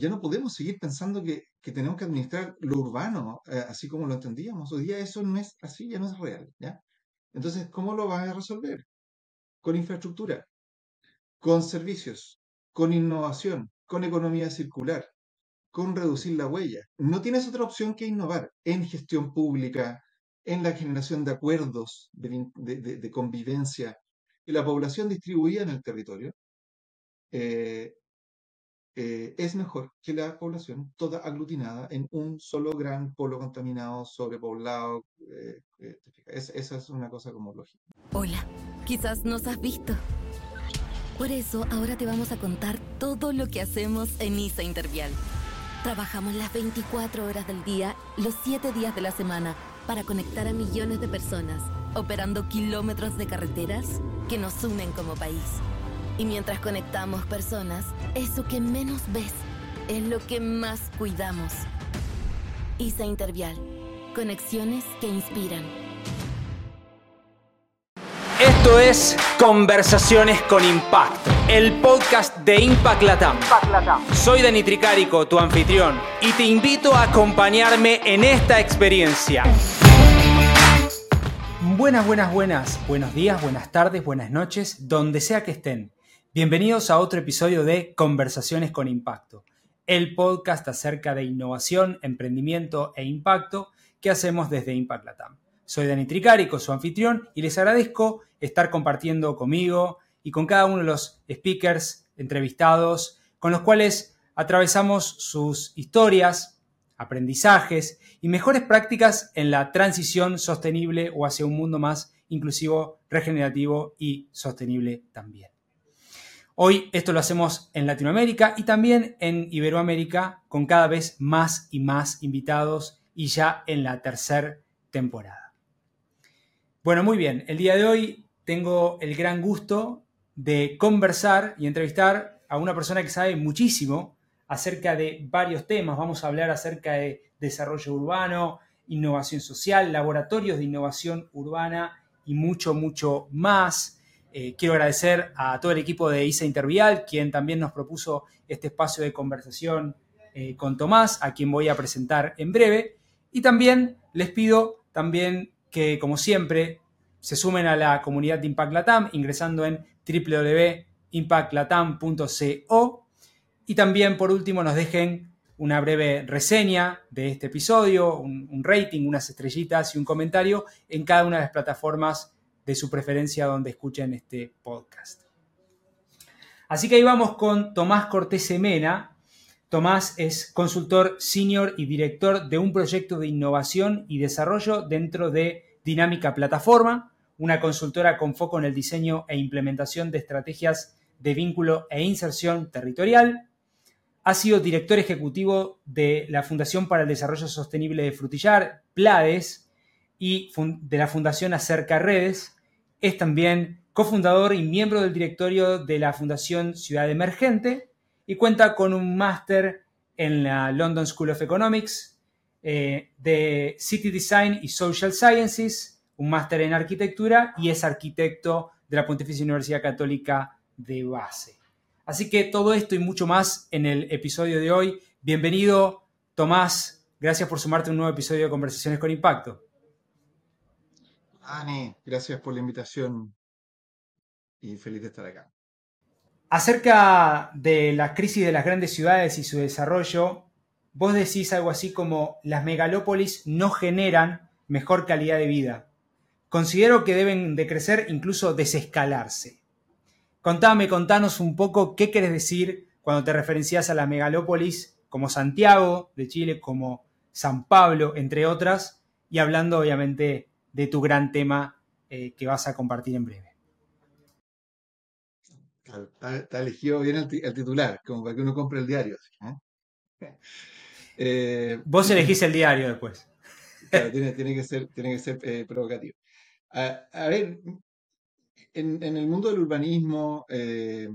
ya no podemos seguir pensando que, que tenemos que administrar lo urbano eh, así como lo entendíamos. Hoy día eso no es así, ya no es real, ¿ya? Entonces, ¿cómo lo vas a resolver? Con infraestructura, con servicios, con innovación, con economía circular, con reducir la huella. No tienes otra opción que innovar en gestión pública, en la generación de acuerdos de, de, de convivencia y la población distribuida en el territorio. Eh, eh, es mejor que la población toda aglutinada en un solo gran polo contaminado, sobrepoblado. Eh, eh, esa es una cosa como lógica. Hola, quizás nos has visto. Por eso ahora te vamos a contar todo lo que hacemos en ISA Intervial. Trabajamos las 24 horas del día, los 7 días de la semana, para conectar a millones de personas, operando kilómetros de carreteras que nos unen como país. Y mientras conectamos personas, eso que menos ves es lo que más cuidamos. ISA Intervial. Conexiones que inspiran. Esto es Conversaciones con Impacto, el podcast de Impact Latam. Soy Dani Tricarico, tu anfitrión, y te invito a acompañarme en esta experiencia. Buenas, buenas, buenas. Buenos días, buenas tardes, buenas noches, donde sea que estén. Bienvenidos a otro episodio de Conversaciones con Impacto, el podcast acerca de innovación, emprendimiento e impacto que hacemos desde Impact Latam. Soy Dani Tricarico, su anfitrión, y les agradezco estar compartiendo conmigo y con cada uno de los speakers entrevistados, con los cuales atravesamos sus historias, aprendizajes y mejores prácticas en la transición sostenible o hacia un mundo más inclusivo, regenerativo y sostenible también. Hoy esto lo hacemos en Latinoamérica y también en Iberoamérica con cada vez más y más invitados y ya en la tercera temporada. Bueno, muy bien, el día de hoy tengo el gran gusto de conversar y entrevistar a una persona que sabe muchísimo acerca de varios temas. Vamos a hablar acerca de desarrollo urbano, innovación social, laboratorios de innovación urbana y mucho, mucho más. Eh, quiero agradecer a todo el equipo de ISA Intervial, quien también nos propuso este espacio de conversación eh, con Tomás, a quien voy a presentar en breve. Y también les pido también que, como siempre, se sumen a la comunidad de Impact Latam ingresando en www.impactlatam.co y también, por último, nos dejen una breve reseña de este episodio, un rating, unas estrellitas y un comentario en cada una de las plataformas de su preferencia donde escuchen este podcast. Así que ahí vamos con Tomás Cortés Semena. Tomás es consultor senior y director de un proyecto de innovación y desarrollo dentro de Dinámica Plataforma, una consultora con foco en el diseño e implementación de estrategias de vínculo e inserción territorial. Ha sido director ejecutivo de la Fundación para el Desarrollo Sostenible de Frutillar, PLADES, y de la Fundación Acerca Redes. Es también cofundador y miembro del directorio de la Fundación Ciudad Emergente y cuenta con un máster en la London School of Economics eh, de City Design y Social Sciences, un máster en arquitectura y es arquitecto de la Pontificia Universidad Católica de base. Así que todo esto y mucho más en el episodio de hoy. Bienvenido, Tomás. Gracias por sumarte a un nuevo episodio de Conversaciones con Impacto. Ani, gracias por la invitación y feliz de estar acá. Acerca de la crisis de las grandes ciudades y su desarrollo, vos decís algo así como las megalópolis no generan mejor calidad de vida. Considero que deben de crecer, incluso desescalarse. Contame, contanos un poco qué querés decir cuando te referencias a la megalópolis como Santiago de Chile, como San Pablo, entre otras, y hablando obviamente de tu gran tema eh, que vas a compartir en breve. Está, elegido bien el, titular, como para que uno compre el diario. ¿eh? Eh, Vos elegís el diario después. tiene, que ser, tiene que ser provocativo. A, ver, en, el mundo del urbanismo, que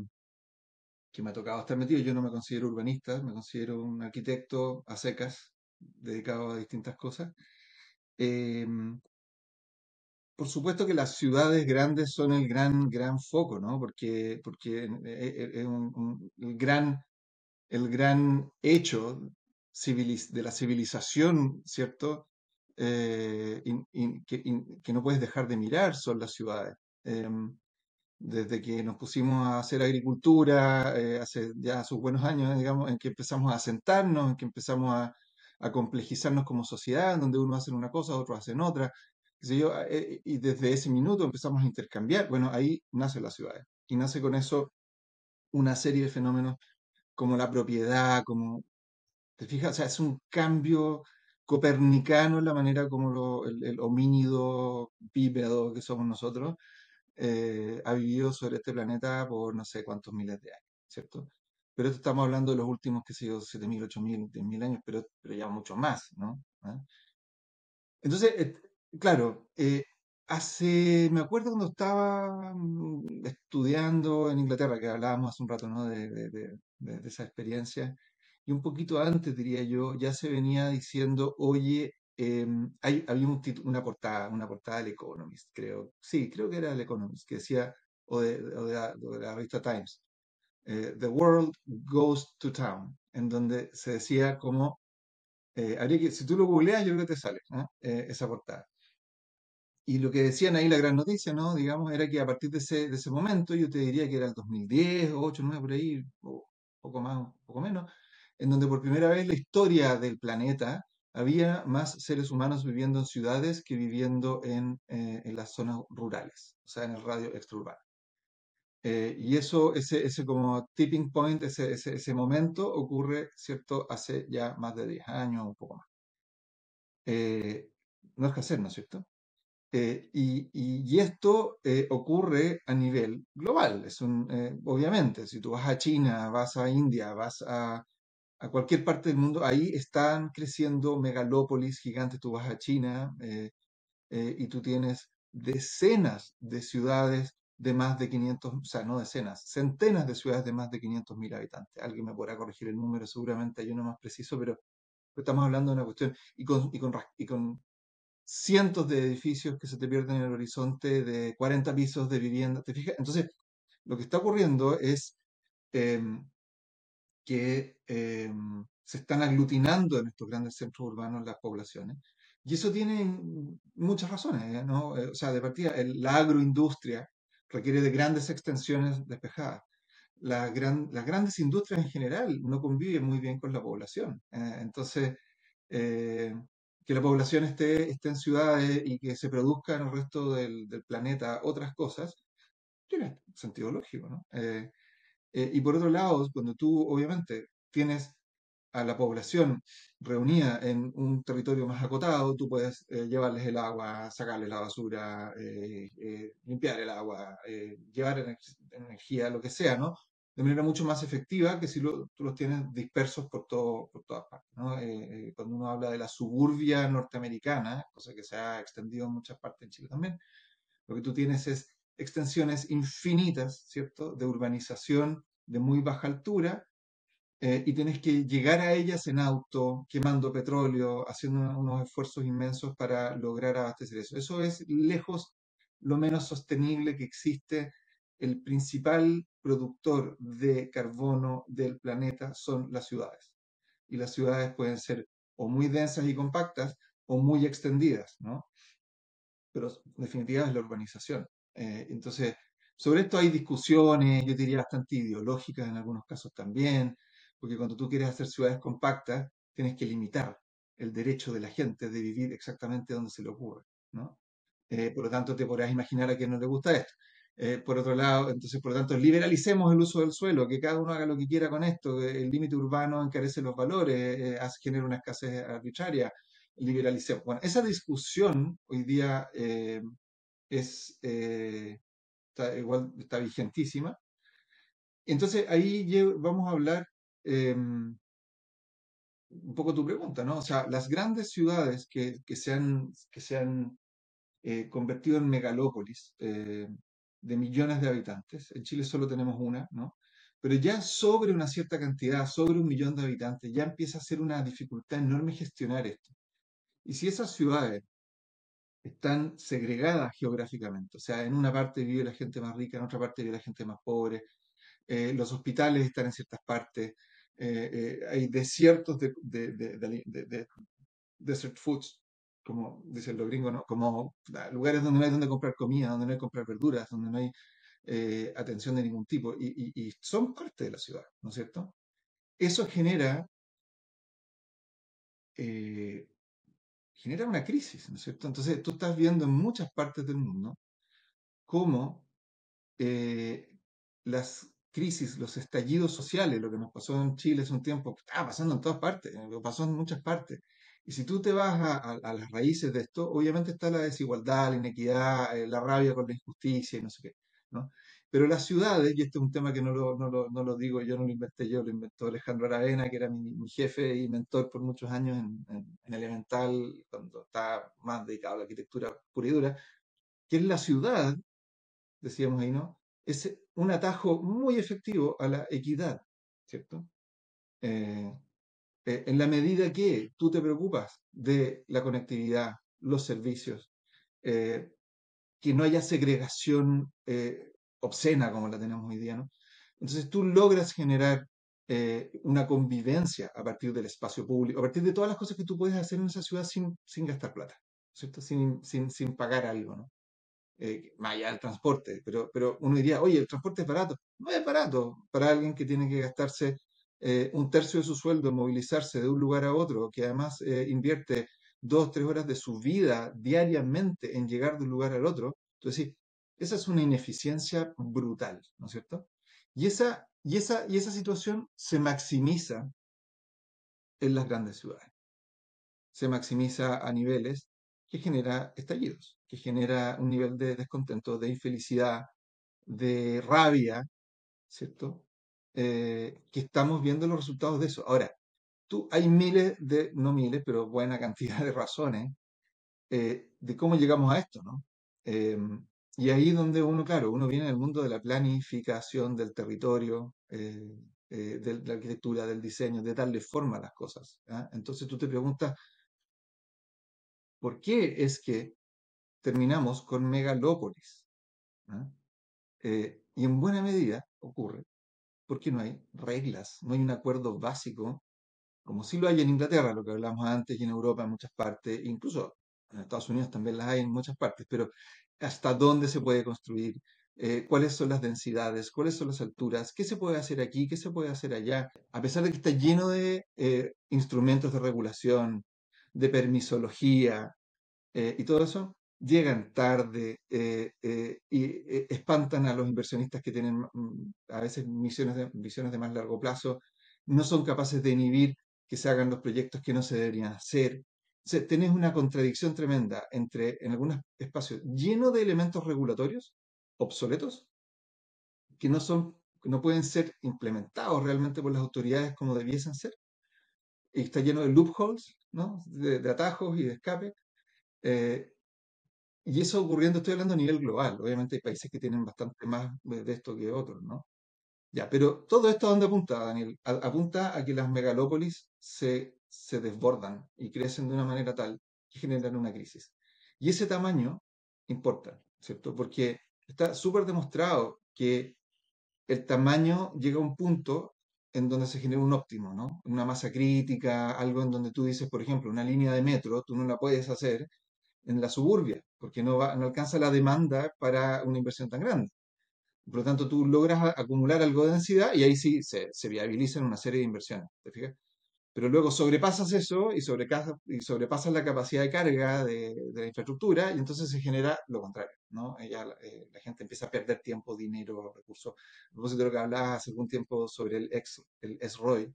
me ha tocado estar metido, yo no me considero urbanista, me considero un arquitecto a secas, dedicado a distintas cosas por supuesto que las ciudades grandes son el gran, gran foco, ¿no? Porque, porque eh, eh, es un, gran el gran hecho de la civilización, ¿cierto? Eh, que, no puedes dejar de mirar son las ciudades. Em, desde que nos pusimos a hacer agricultura, hace ya sus buenos años, digamos, en que empezamos a sentarnos, en que empezamos a, complejizarnos como sociedad, donde uno hace una cosa, otros hacen otra, yo, eh, y desde ese minuto empezamos a intercambiar. Bueno, ahí nace la ciudad. Y nace con eso una serie de fenómenos como la propiedad, como, ¿te fijas? O sea, es un cambio copernicano en la manera como el, homínido bípedo que somos nosotros eh, ha vivido sobre este planeta por no sé cuántos miles de años, ¿cierto? Pero esto estamos hablando de los últimos, que sé yo, 7.000, 8.000, 10.000 años, pero, pero ya mucho más, ¿no? ¿Ah? Entonces, claro, eh, hace, me acuerdo cuando estaba mm, estudiando en Inglaterra, que hablábamos hace un rato, ¿no? De, esa experiencia, y un poquito antes, diría yo, ya se venía diciendo, oye, Em, hay, había una portada, una portada del Economist, creo. Sí, creo que era el Economist, que decía, o de, la, revista Times, eh, The World Goes to Town, en donde se decía como, eh, que, si tú lo googleas, yo creo que te sale esa portada. Y lo que decían ahí, la gran noticia, ¿no? Digamos, era que a partir de ese, de ese momento, yo te diría que era el 2010, o 8, 9, por ahí, o poco más, poco menos, en donde por primera vez la historia del planeta había más seres humanos viviendo en ciudades que viviendo en, eh, en las zonas rurales, o sea, en el radio extraurbano. Eh, y eso, ese, ese como tipping point, ese, ese, ese, momento ocurre, ¿cierto?, hace ya más de 10 años, un poco más. Eh, no es que hacer, ¿no es cierto? Y, y, esto ocurre a nivel global. Es un, obviamente, si tú vas a China, vas a India, vas a a cualquier parte del mundo, ahí están creciendo megalópolis gigantes. Tú vas a China eh, eh, y tú tienes decenas de ciudades de más de 500, o sea, no decenas, centenas de ciudades de más de 500 mil habitantes. Alguien me podrá corregir el número, seguramente hay uno más preciso, pero estamos hablando de una cuestión y con, y con, y con cientos de edificios que se te pierden en el horizonte, de 40 pisos de vivienda. ¿Te fijas? Entonces, lo que está ocurriendo es em, que em, se están aglutinando en estos grandes centros urbanos las poblaciones. Y eso tiene muchas razones, ¿eh? ¿no? Eh, o sea, de partida, la agroindustria requiere de grandes extensiones despejadas. las grandes industrias en general no conviven muy bien con la población. ¿eh? entonces, que la población esté, esté en ciudades y que se produzca en el resto del, planeta otras cosas, tiene sentido lógico, ¿no? Eh, y por otro lado, cuando tú obviamente tienes a la población reunida en un territorio más acotado, tú puedes eh, llevarles el agua, sacarles la basura, eh, limpiar el agua, llevar energía, lo que sea, ¿no? De manera mucho más efectiva que si tú los tienes dispersos por, todo, por todas partes, ¿no? cuando uno habla de la suburbia norteamericana, cosa que se ha extendido en muchas partes en Chile también, lo que tú tienes es extensiones infinitas, ¿cierto?, de urbanización de muy baja altura, eh, y tienes que llegar a ellas en auto, quemando petróleo, haciendo unos esfuerzos inmensos para lograr abastecer eso. Eso es lejos lo menos sostenible que existe. El principal productor de carbono del planeta son las ciudades. Y las ciudades pueden ser o muy densas y compactas o muy extendidas, ¿no? Pero en definitiva es la urbanización. Eh, entonces, sobre esto hay discusiones, yo diría bastante ideológicas en algunos casos también, porque cuando tú quieres hacer ciudades compactas, tienes que limitar el derecho de la gente de vivir exactamente donde se le ocurre, ¿no? Eh, por lo tanto, te podrás imaginar a quien no le gusta esto. Eh, por otro lado, entonces, por lo tanto, liberalicemos el uso del suelo, que cada uno haga lo que quiera con esto. El límite urbano encarece los valores, hace, genera una escasez arbitraria. Liberalicemos. Bueno, esa discusión hoy día es eh, está, igual está vigentísima. Entonces ahí vamos a hablar em, un poco tu pregunta, ¿no? O sea, las grandes ciudades que, que se han, que se eh, convertido en megalópolis eh, de millones de habitantes, en Chile solo tenemos una, ¿no? Pero ya sobre una cierta cantidad, sobre un millón de habitantes, ya empieza a ser una dificultad enorme gestionar esto. Y si esas ciudades están segregadas geográficamente. O sea, en una parte vive la gente más rica, en otra parte vive la gente más pobre. Eh, los hospitales están en ciertas partes. eh, eh, hay desiertos de, de, de, de- de- desert foods, como dicen los gringos. Como ah, lugares donde no hay donde comprar comida, donde no hay comprar verduras, donde no hay eh, atención de ningún tipo, y, son parte de la ciudad, ¿no es cierto? Eso genera, eh, genera una crisis, ¿no es cierto? Entonces tú estás viendo en muchas partes del mundo cómo eh, las crisis, los estallidos sociales, lo que nos pasó en Chile hace un tiempo, estaba pasando en todas partes, lo pasó en muchas partes. Y si tú te vas a, a- las raíces de esto, obviamente está la desigualdad, la inequidad, eh, la rabia con la injusticia y no sé qué, ¿no? Pero las ciudades, y este es un tema que no lo, no lo, no lo digo yo, no lo inventé yo, lo inventó Alejandro Aravena, que era mi, mi jefe y mentor por muchos años en, en, en Elemental, cuando estaba más dedicado a la arquitectura pura y dura, que es la ciudad decíamos ahí, ¿no? Es un atajo muy efectivo a la equidad, ¿cierto? Eh, eh, en la medida que tú te preocupas de la conectividad, los servicios, eh, que no haya segregación eh, obscena como la tenemos hoy día, ¿no? Entonces tú logras generar una convivencia a partir del espacio público, a partir de todas las cosas que tú puedes hacer en esa ciudad sin, sin gastar plata, ¿cierto? Sin, sin, sin pagar algo, ¿no? eh, más transporte, pero, pero uno diría, oye, el transporte es barato. No es barato para alguien que tiene que gastarse eh, un tercio de su sueldo en movilizarse de un lugar a otro, que además eh, invierte dos, tres horas de su vida diariamente en llegar de un lugar al otro. Entonces, esa es una ineficiencia brutal, ¿no es cierto? Y esa, y esa, y esa situación se maximiza en las grandes ciudades. Se maximiza a niveles que genera estallidos, que genera un nivel de descontento, de infelicidad, de rabia, ¿cierto? Eh, que estamos viendo los resultados de eso. Ahora, tú, hay miles de, no miles, pero buena cantidad de razones eh, de cómo llegamos a esto, ¿no? Eh, y ahí donde uno, claro, uno viene del mundo de la planificación del territorio, eh, eh, de la arquitectura, del diseño, de darle forma a las cosas. ¿ah? Entonces tú te preguntas, ¿por qué es que terminamos con megalópolis? ¿ah? Eh, y en buena medida ocurre porque no hay reglas, no hay un acuerdo básico, como sí lo hay en Inglaterra, lo que hablamos antes, y en Europa en muchas partes, incluso en Estados Unidos también las hay en muchas partes, pero hasta dónde se puede construir, eh, cuáles son las densidades, cuáles son las alturas, qué se puede hacer aquí, qué se puede hacer allá, a pesar de que está lleno de eh, instrumentos de regulación, de permisología eh, y todo eso, llegan tarde eh, eh, y eh, espantan a los inversionistas que tienen mm, a veces misiones de, visiones de más largo plazo, no son capaces de inhibir que se hagan los proyectos que no se deberían hacer. O sea, tenés una contradicción tremenda entre, en algunos espacios, lleno de elementos regulatorios obsoletos, que no son, no pueden ser implementados realmente por las autoridades como debiesen ser, y está lleno de loopholes, ¿no? De, de atajos y de escape. Eh, y eso ocurriendo, estoy hablando a nivel global. Obviamente hay países que tienen bastante más de, esto que otros, ¿no? Ya, pero todo esto a dónde apunta, Daniel? A- apunta a que las megalópolis se, se desbordan y crecen de una manera tal que generan una crisis. Y ese tamaño importa, ¿cierto? Porque está súper demostrado que el tamaño llega a un punto en donde se genera un óptimo, ¿no? Una masa crítica, algo en donde tú dices, por ejemplo, una línea de metro, tú no la puedes hacer en la suburbia, porque no, va, no alcanza la demanda para una inversión tan grande. Por lo tanto, tú logras acumular algo de densidad y ahí sí se, se viabilizan una serie de inversiones, ¿te fijas? Pero luego sobrepasas eso y, sobrecasa- y sobrepasas la capacidad de carga de, la infraestructura y entonces se genera lo contrario, ¿no? Eh, Ya la, eh, la gente empieza a perder tiempo, dinero, recursos. A de lo que hablabas hace algún tiempo sobre el, ex, el SROI,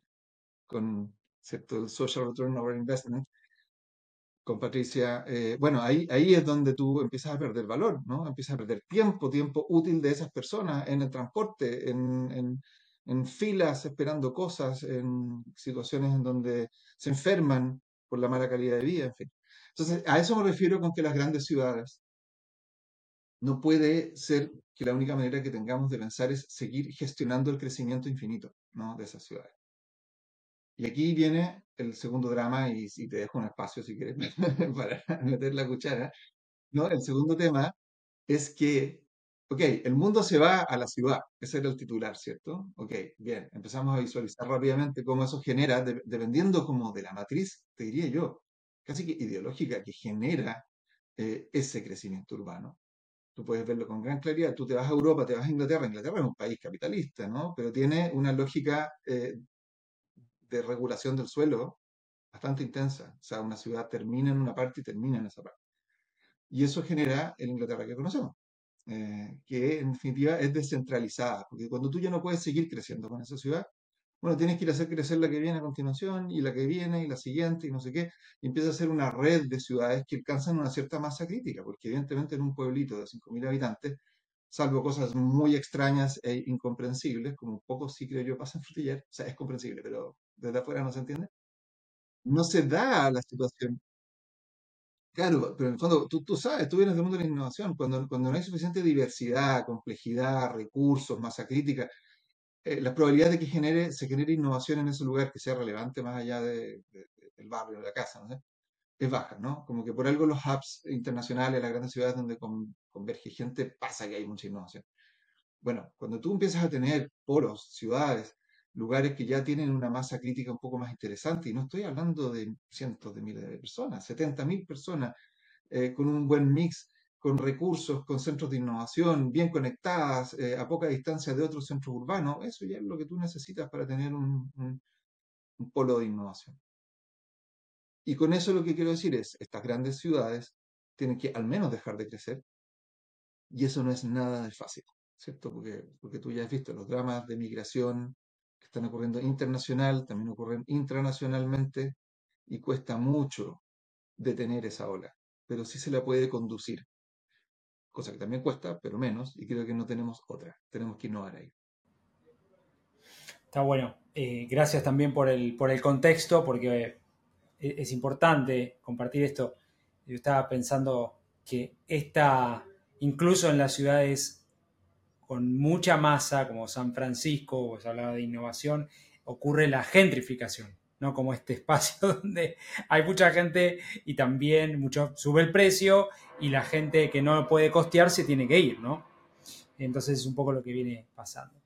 con ¿cierto? el Social Return Over Investment, con Patricia, eh, bueno, ahí, es donde tú empiezas a perder valor, ¿no? Empiezas a perder tiempo, tiempo útil de esas personas en el transporte, en, en, en filas esperando cosas, en situaciones en donde se enferman por la mala calidad de vida, en fin. Entonces, a eso me refiero con que las grandes ciudades no puede ser que la única manera que tengamos de pensar es seguir gestionando el crecimiento infinito, ¿no? de esas ciudades. Y aquí viene el segundo drama, y, y te dejo un espacio si quieres para meter la cuchara. ¿no? El segundo tema es que ok, el mundo se va a la ciudad, ese era el titular, ¿cierto? Ok, bien, empezamos a visualizar rápidamente cómo eso genera, dependiendo como de la matriz, te diría yo, casi que ideológica, que genera eh, ese crecimiento urbano. Tú puedes verlo con gran claridad. Tú te vas a Europa, te vas a Inglaterra. Inglaterra es un país capitalista, ¿no? Pero tiene una lógica eh, de regulación del suelo bastante intensa. O sea, una ciudad termina en una parte y termina en esa parte. Y eso genera el Inglaterra que conocemos, eh, que en definitiva es descentralizada, porque cuando tú ya no puedes seguir creciendo con esa ciudad, bueno, tienes que ir a hacer crecer la que viene a continuación y la que viene y la siguiente y no sé qué, y empieza a ser una red de ciudades que alcanzan una cierta masa crítica, porque evidentemente en un pueblito de 5.000 habitantes, salvo cosas muy extrañas e incomprensibles, como un poco sí creo yo pasa en Frutillar, o sea, es comprensible, pero desde afuera no se entiende, no se da la situación. Claro, pero en el fondo, tú, tú sabes, tú vienes del mundo de la innovación, cuando, cuando no hay suficiente diversidad, complejidad, recursos, masa crítica, eh, la probabilidad de que genere, se genere innovación en ese lugar que sea relevante más allá de, del barrio, de la casa, ¿no? es baja, ¿no? Como que por algo los hubs internacionales, las grandes ciudades donde converge gente, pasa que hay mucha innovación. Bueno, cuando tú empiezas a tener polos, ciudades, lugares que ya tienen una masa crítica un poco más interesante, y no estoy hablando de cientos de miles de personas, 70 mil personas, eh, con un buen mix con recursos, con centros de innovación bien conectadas, eh, a poca distancia de otros centros urbanos, eso ya es lo que tú necesitas para tener un, polo de innovación. Y con eso lo que quiero decir es, estas grandes ciudades tienen que al menos dejar de crecer, y eso no es nada de fácil, ¿cierto? Porque, porque tú ya has visto los dramas de migración que están ocurriendo internacional, también ocurren intranacionalmente, y cuesta mucho detener esa ola, pero sí se la puede conducir cosa que también cuesta, pero menos, y creo que no tenemos otra, tenemos que innovar ahí. Está bueno. Eh, gracias también por el, por el contexto, porque eh, es importante compartir esto. Yo estaba pensando que esta, incluso en las ciudades con mucha masa, como San Francisco, se hablaba de innovación, ocurre la gentrificación. ¿no? Como este espacio donde hay mucha gente y también mucho sube el precio y la gente que no puede costear se tiene que ir, ¿no? Entonces es un poco lo que viene pasando.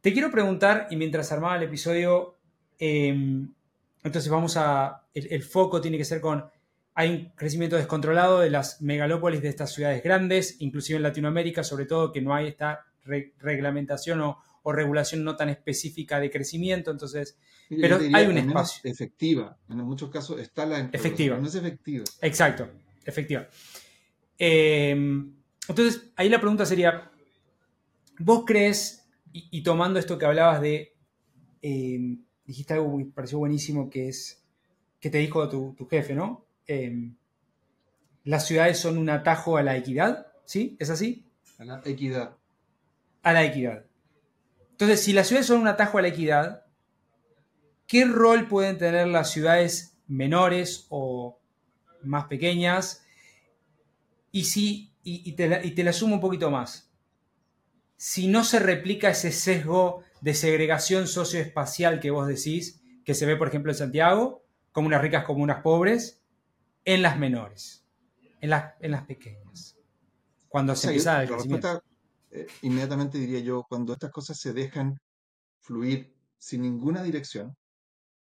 Te quiero preguntar, y mientras armaba el episodio, em, entonces vamos a, el, foco tiene que ser con, hay un crecimiento descontrolado de las megalópolis de estas ciudades grandes, inclusive en Latinoamérica, sobre todo que no hay esta reglamentación o, o regulación no tan específica de crecimiento, entonces, pero hay un espacio. Efectiva, en muchos casos está la efectiva. No es efectiva. Exacto, efectiva. Em, entonces, ahí la pregunta sería, ¿vos crees, y, tomando esto que hablabas de, em, dijiste algo que me pareció buenísimo, que es, que te dijo tu, tu jefe, ¿no? Em, las ciudades son un atajo a la equidad, ¿sí? ¿Es así? A la equidad. A la equidad. Entonces, si las ciudades son un atajo a la equidad, ¿qué rol pueden tener las ciudades menores o más pequeñas? Y, si, y, te, la, y te la sumo un poquito más. Si no se replica ese sesgo de segregación socioespacial que vos decís, que se ve, por ejemplo, en Santiago, como unas ricas como unas pobres, en las menores, en las, en las pequeñas. Cuando se empieza el crecimiento. Eh, inmediatamente diría yo, cuando estas cosas se dejan fluir sin ninguna dirección,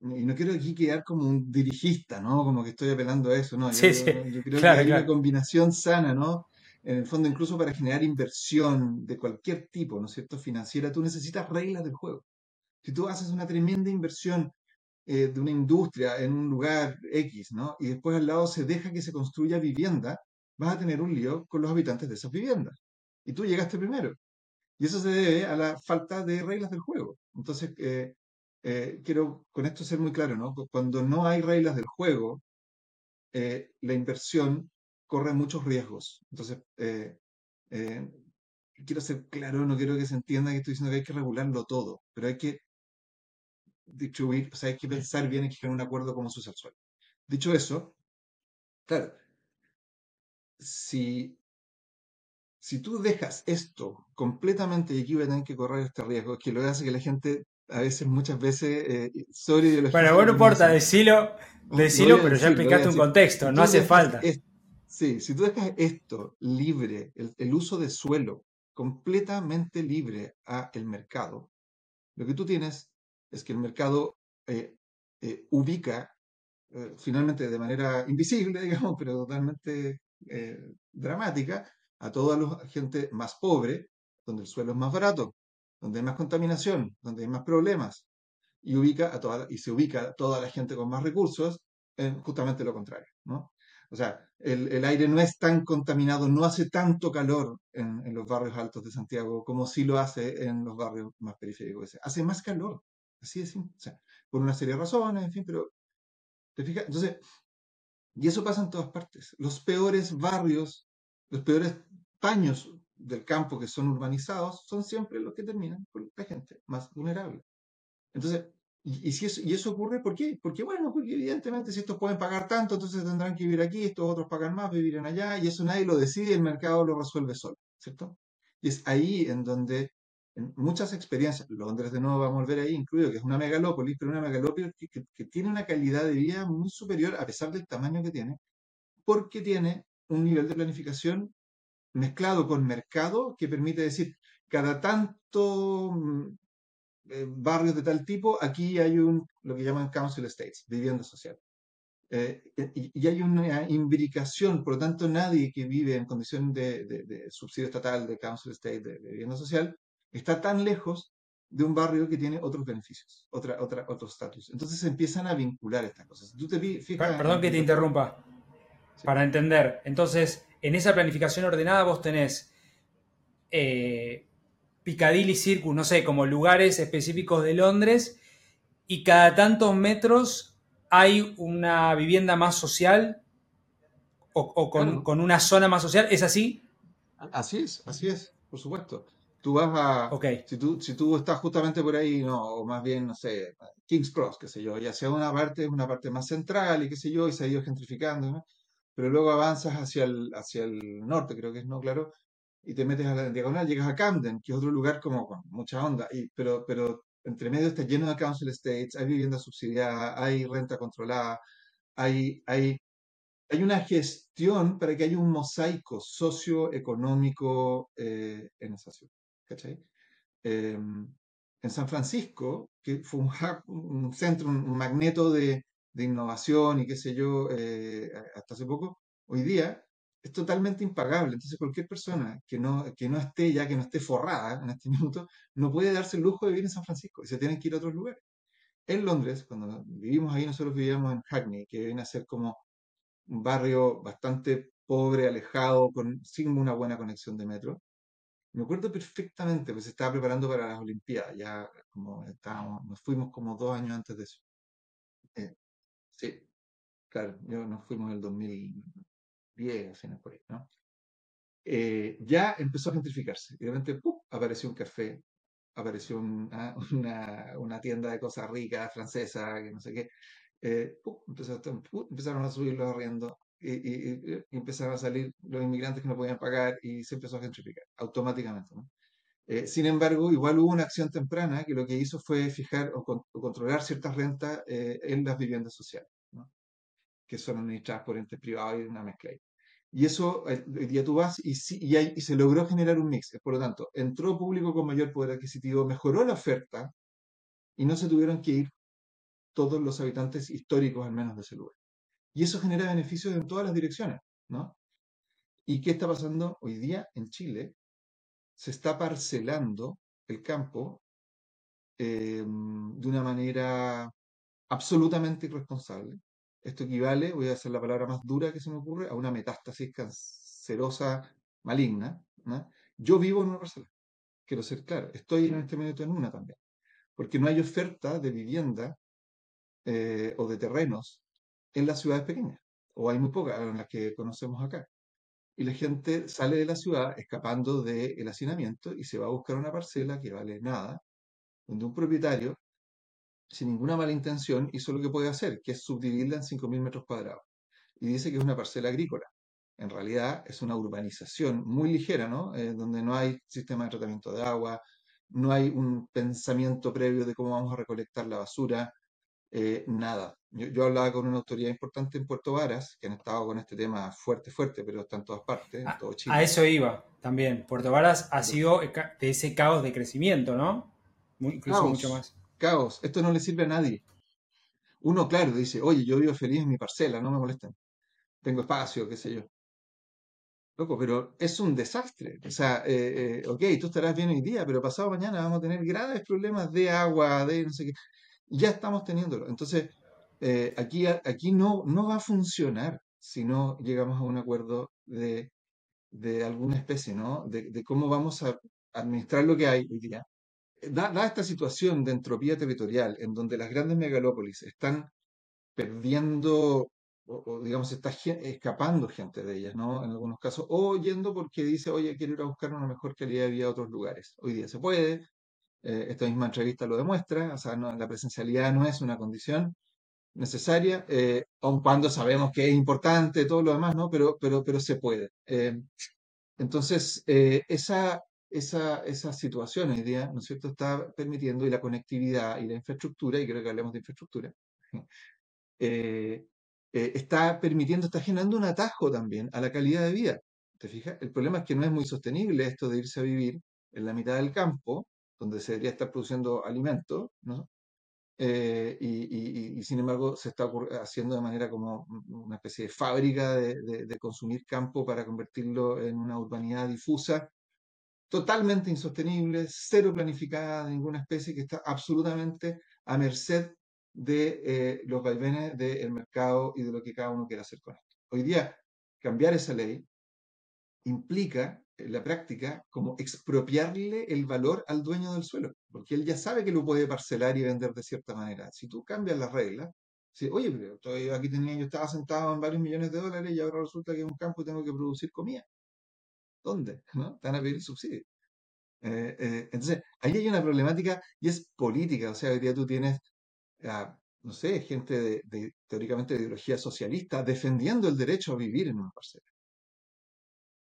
y no quiero aquí quedar como un dirigista, ¿no? Como que estoy apelando a eso, ¿no? Yo, creo que hay una combinación sana, ¿no? En el fondo, incluso para generar inversión de cualquier tipo, ¿no es cierto? Financiera, tú necesitas reglas del juego. Si tú haces una tremenda inversión eh, de una industria en un lugar X, ¿no? Y después al lado se deja que se construya vivienda, vas a tener un lío con los habitantes de esas viviendas y tú llegaste primero. Y eso se debe a la falta de reglas del juego. Entonces, eh, eh, quiero con esto ser muy claro, ¿no? Cuando no hay reglas del juego, eh, la inversión corre muchos riesgos. Entonces, quiero ser claro, no quiero que se entienda que estoy diciendo que hay que regularlo todo, pero hay que distribuir, o sea, hay que pensar bien y que generar un acuerdo como su suelo. Dicho eso, claro, si si tú dejas esto completamente y aquí voy a tener que correr este riesgo, que lo hace que la gente a veces, muchas veces, eh, sobre Bueno, bueno, no importa, decilo, decilo pero ya explicaste un contexto, no hace falta. sí, si tú dejas esto libre, el, uso de suelo, completamente libre a el mercado, lo que tú tienes es que el mercado eh, eh, ubica eh, finalmente de manera invisible, digamos, pero totalmente dramática, a toda la gente más pobre, donde el suelo es más barato, donde hay más contaminación, donde hay más problemas, y, ubica a toda, y se ubica a toda la gente con más recursos en justamente lo contrario, ¿no? O sea, el, aire no es tan contaminado, no hace tanto calor en, los barrios altos de Santiago como sí lo hace en los barrios más periféricos. Hace más calor, así sea, por una serie de razones, en fin, pero ¿te fijas? Entonces, y eso pasa en todas partes. Los peores barrios, los peores paños del campo que son urbanizados son siempre los que terminan con la gente más vulnerable. Entonces, y, si eso, y eso ocurre, ¿por qué? Porque, bueno, porque evidentemente si estos pueden pagar tanto, entonces tendrán que vivir aquí, estos otros pagan más, vivirán allá, y eso nadie lo decide, el mercado lo resuelve solo, ¿cierto? Y es ahí en donde, en muchas experiencias, Londres de nuevo vamos a volver ahí incluido, que es una megalópolis, pero una megalópolis que, que tiene una calidad de vida muy superior a pesar del tamaño que tiene, porque tiene un nivel de planificación mezclado con mercado que permite decir, cada tanto mm, eh, barrios de tal tipo, aquí hay un, lo que llaman council estates, vivienda social. Eh, y, hay una imbricación, por lo tanto nadie que vive en condición de, subsidio estatal, de council estate, de, vivienda social, está tan lejos de un barrio que tiene otros beneficios, otra, otra, otro estatus. Entonces se empiezan a vincular estas cosas. Tú te fijas, Perdón que te interrumpa. Para entender, entonces, en esa planificación ordenada vos tenés eh, Piccadilly Circus, no sé, como lugares específicos de Londres, y cada tantos metros hay una vivienda más social o, con, una zona más social. ¿Es así? Así es, así es, por supuesto. Tú vas a. Si, tú, si tú estás justamente por ahí, no, o más bien, no sé, King's Cross, qué sé yo, ya sea una parte, una parte más central y qué sé yo, y se ha ido gentrificando, ¿no? Pero luego avanzas hacia el, hacia el norte, creo que es, ¿no? Claro, y te metes a la diagonal, llegas a Camden, que es otro lugar como con mucha onda, y, pero, pero entre medio está lleno de council estates, hay vivienda subsidiada, hay renta controlada, hay, hay, hay una gestión para que haya un mosaico socioeconómico eh, en esa ciudad. ¿cachai? Em, en San Francisco, que fue un, un centro, un magneto de, de, innovación y qué sé yo, eh, hasta hace poco, hoy día es totalmente impagable. Entonces, cualquier persona que no, que no esté ya, que no esté forrada en este minuto, no puede darse el lujo de vivir en San Francisco y se tienen que ir a otros lugares. En Londres, cuando vivimos ahí, nosotros vivíamos en Hackney, que viene a ser como un barrio bastante pobre, alejado, con, sin una buena conexión de metro. Me acuerdo perfectamente, pues estaba preparando para las Olimpiadas, ya como estábamos, nos fuimos como dos años antes de eso. Eh, sí, claro, yo nos fuimos en el 2000, 10, por ahí, ¿no? Eh, ya empezó a gentrificarse. Y de repente apareció un café, apareció ah, una, tienda de cosas ricas, francesa, que no sé qué. Eh, empezaron a subir los arriendos y, empezaron a salir los inmigrantes que no podían pagar y se empezó a gentrificar automáticamente. Eh, sin embargo, igual hubo una acción temprana que lo que hizo fue fijar o, controlar ciertas rentas en las viviendas sociales. Que son administradas por entes privados y una mezcla. Y eso, eh, hoy día tú vas y, se logró generar un mix. Por lo tanto, entró público con mayor poder adquisitivo, mejoró la oferta y no se tuvieron que ir todos los habitantes históricos al menos de ese lugar. Y eso genera beneficios en todas las direcciones, ¿no? ¿Y qué está pasando hoy día en Chile? Se está parcelando el campo eh, de una manera absolutamente irresponsable. Esto equivale, voy a hacer la palabra más dura que se me ocurre, a una metástasis cancerosa maligna. Yo vivo en una parcela, quiero ser claro, estoy en este momento en una también, porque no hay oferta de vivienda eh, o de terrenos en las ciudades pequeñas, o hay muy pocas, en las que conocemos acá. Y la gente sale de la ciudad escapando del hacinamiento y se va a buscar una parcela que vale nada, donde un propietario sin ninguna mala intención, hizo lo que puede hacer, que es subdividirla en 5.000 metros cuadrados. Y dice que es una parcela agrícola. En realidad es una urbanización muy ligera, ¿no? Eh, donde no hay sistema de tratamiento de agua, no hay un pensamiento previo de cómo vamos a recolectar la basura, eh, nada. Yo, yo, hablaba con una autoridad importante en Puerto Varas, que han estado con este tema fuerte, fuerte, pero está en todas partes, en a, todo Chile. A eso iba también. Puerto Varas ha sido de ese caos de crecimiento, ¿no? Incluso caos, mucho más. Caos. Esto no le sirve a nadie. Uno, claro, dice, oye, yo vivo feliz en mi parcela, no me molesten. Tengo espacio, qué sé yo. Loco, pero es un desastre. O sea, eh, eh, ok, tú estarás bien hoy día, pero pasado mañana vamos a tener graves problemas de agua, de no sé qué. Ya estamos teniéndolo. Entonces, eh, aquí, aquí no, no va a funcionar si no llegamos a un acuerdo de, de alguna especie, ¿no? De, de, cómo vamos a administrar lo que hay hoy día. Dada esta situación de entropía territorial, en donde las grandes megalópolis están perdiendo o, digamos, está escapando gente de ellas, ¿no? En algunos casos, o yendo porque dice, oye, quiero ir a buscar una mejor calidad de vida a otros lugares. Hoy día se puede, eh, esta misma entrevista lo demuestra, o sea, no, la presencialidad no es una condición necesaria, eh, aun cuando sabemos que es importante, todo lo demás, ¿no? Pero, pero, pero se puede. Eh, entonces, eh, esa, esa, esa situación hoy ¿no es cierto?, está permitiendo y la conectividad y la infraestructura, y creo que hablemos de infraestructura, eh, eh, está permitiendo, está generando un atajo también a la calidad de vida. ¿Te fijas? El problema es que no es muy sostenible esto de irse a vivir en la mitad del campo, donde se debería estar produciendo alimentos, ¿no? Eh, y, sin embargo se está haciendo de manera como una especie de fábrica de, consumir campo para convertirlo en una urbanidad difusa, totalmente insostenible, cero planificada de ninguna especie, que está absolutamente a merced de eh, los vaivenes del mercado y de lo que cada uno quiera hacer con esto. Hoy día, cambiar esa ley implica en la práctica como expropiarle el valor al dueño del suelo, porque él ya sabe que lo puede parcelar y vender de cierta manera. Si tú cambias las reglas, si, oye, pero aquí tenía, yo estaba sentado en varios millones de dólares y ahora resulta que en un campo tengo que producir comida. ¿Dónde? ¿No? Te van a pedir subsidios. Eh, eh, entonces, ahí hay una problemática y es política. O sea, hoy día tú tienes no sé, gente de, teóricamente de ideología socialista defendiendo el derecho a vivir en una parcela.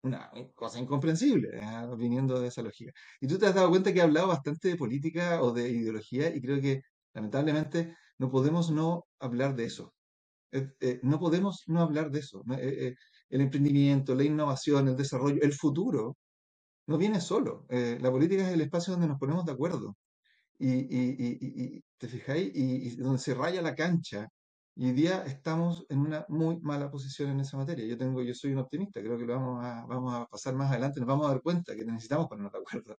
Una cosa incomprensible, ¿eh? viniendo de esa lógica. Y tú te has dado cuenta que he hablado bastante de política o de ideología y creo que lamentablemente no podemos no hablar de eso. Eh, no podemos no hablar de eso. Eh, el emprendimiento, la innovación, el desarrollo, el futuro, no viene solo. la política es el espacio donde nos ponemos de acuerdo y, te fijáis, y, donde se raya la cancha. Y hoy día estamos en una muy mala posición en esa materia. Yo tengo, yo soy un optimista, creo que lo vamos a, vamos a pasar más adelante, nos vamos a dar cuenta que necesitamos ponernos de acuerdo.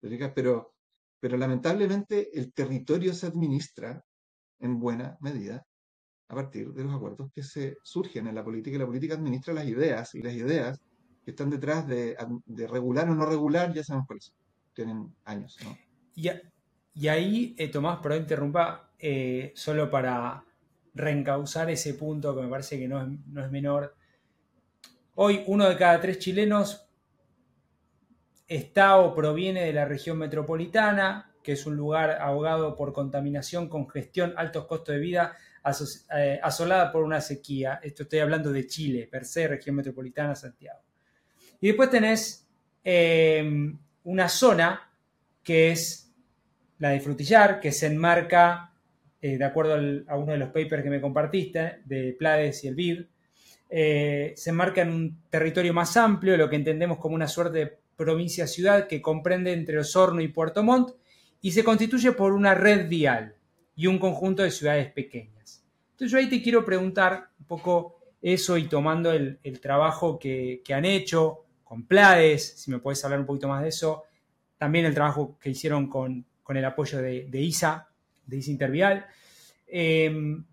Pero, pero lamentablemente el territorio se administra en buena medida a partir de los acuerdos que se surgen en la política y la política administra las ideas y las ideas que están detrás de, regular o no regular, ya sabemos cuáles. Tienen años, ¿no? Y ahí, eh, Tomás, perdón, interrumpa, eh, solo para reencauzar ese punto que me parece que no es, menor. Hoy uno de cada tres chilenos está o proviene de la región metropolitana, que es un lugar ahogado por contaminación, congestión, altos costos de vida, eh, asolada por una sequía. Esto estoy hablando de Chile, per se, región metropolitana, Santiago. Y después tenés una zona que es la de Frutillar, que se enmarca, eh, de acuerdo a uno de los papers que me compartiste, de Plades y el BID, eh, se enmarca en un territorio más amplio, lo que entendemos como una suerte de provincia-ciudad que comprende entre Osorno y Puerto Montt, y se constituye por una red vial y un conjunto de ciudades pequeñas. Entonces yo ahí te quiero preguntar un poco eso y tomando el, trabajo que, han hecho con Plades, si me puedes hablar un poquito más de eso, también el trabajo que hicieron con, con el apoyo de, ISA, de ISA Intervial. Em,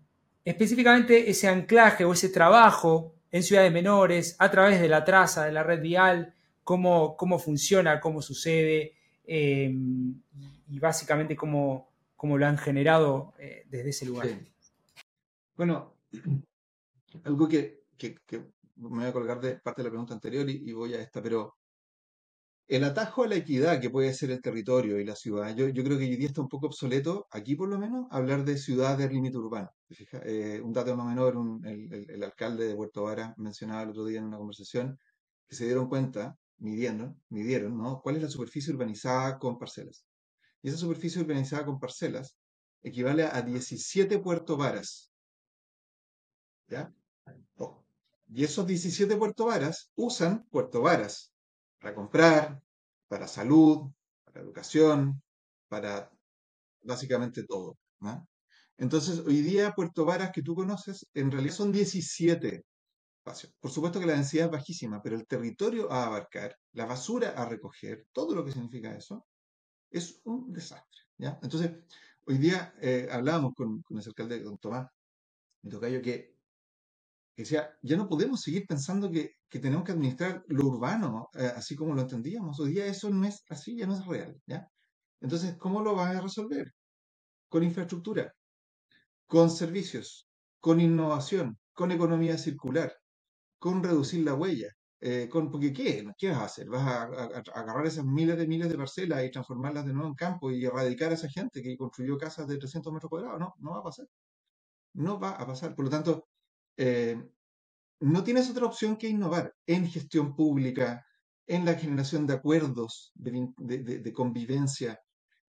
específicamente ese anclaje o ese trabajo en ciudades menores, a través de la traza, de la red vial, cómo, cómo funciona, cómo sucede em, y básicamente cómo, cómo, lo han generado eh, desde ese lugar. Bueno, algo que, me voy a colgar de parte de la pregunta anterior y voy a esta, pero el atajo a la equidad que puede ser el territorio y la ciudad, yo, creo que hoy día está un poco obsoleto, aquí por lo menos, hablar de ciudad del límite urbano. Eh, un dato no menor, el, alcalde de Puerto Vara mencionaba el otro día en una conversación que se dieron cuenta, midieron, midieron ¿no? cuál es la superficie urbanizada con parcelas. Y esa superficie urbanizada con parcelas equivale a 17 puerto varas. ¿Ya? Oh. Y esos 17 puerto varas usan puerto varas para comprar, para salud, para educación, para básicamente todo. Entonces, hoy día Puerto Varas que tú conoces, en realidad son 17 espacios. Por supuesto que la densidad es bajísima, pero el territorio a abarcar, la basura a recoger, todo lo que significa eso, es un desastre. ¿ya? Entonces, hoy día eh, hablábamos con, el alcalde, don Tomás, mi tocayo, que decía, ya no podemos seguir pensando que, tenemos que administrar lo urbano eh, así como lo entendíamos. Hoy día eso no es así, ya no es real. ¿ya? Entonces, ¿cómo lo vas a resolver? Con infraestructura, con servicios, con innovación, con economía circular, con reducir la huella. Eh, con, porque ¿qué? ¿Qué vas a hacer? ¿Vas a, agarrar esas miles de miles de parcelas y transformarlas de nuevo en campo y erradicar a esa gente que construyó casas de 300 metros cuadrados? No, no va a pasar. No va a pasar. Por lo tanto, eh, no tienes otra opción que innovar en gestión pública, en la generación de acuerdos de, convivencia,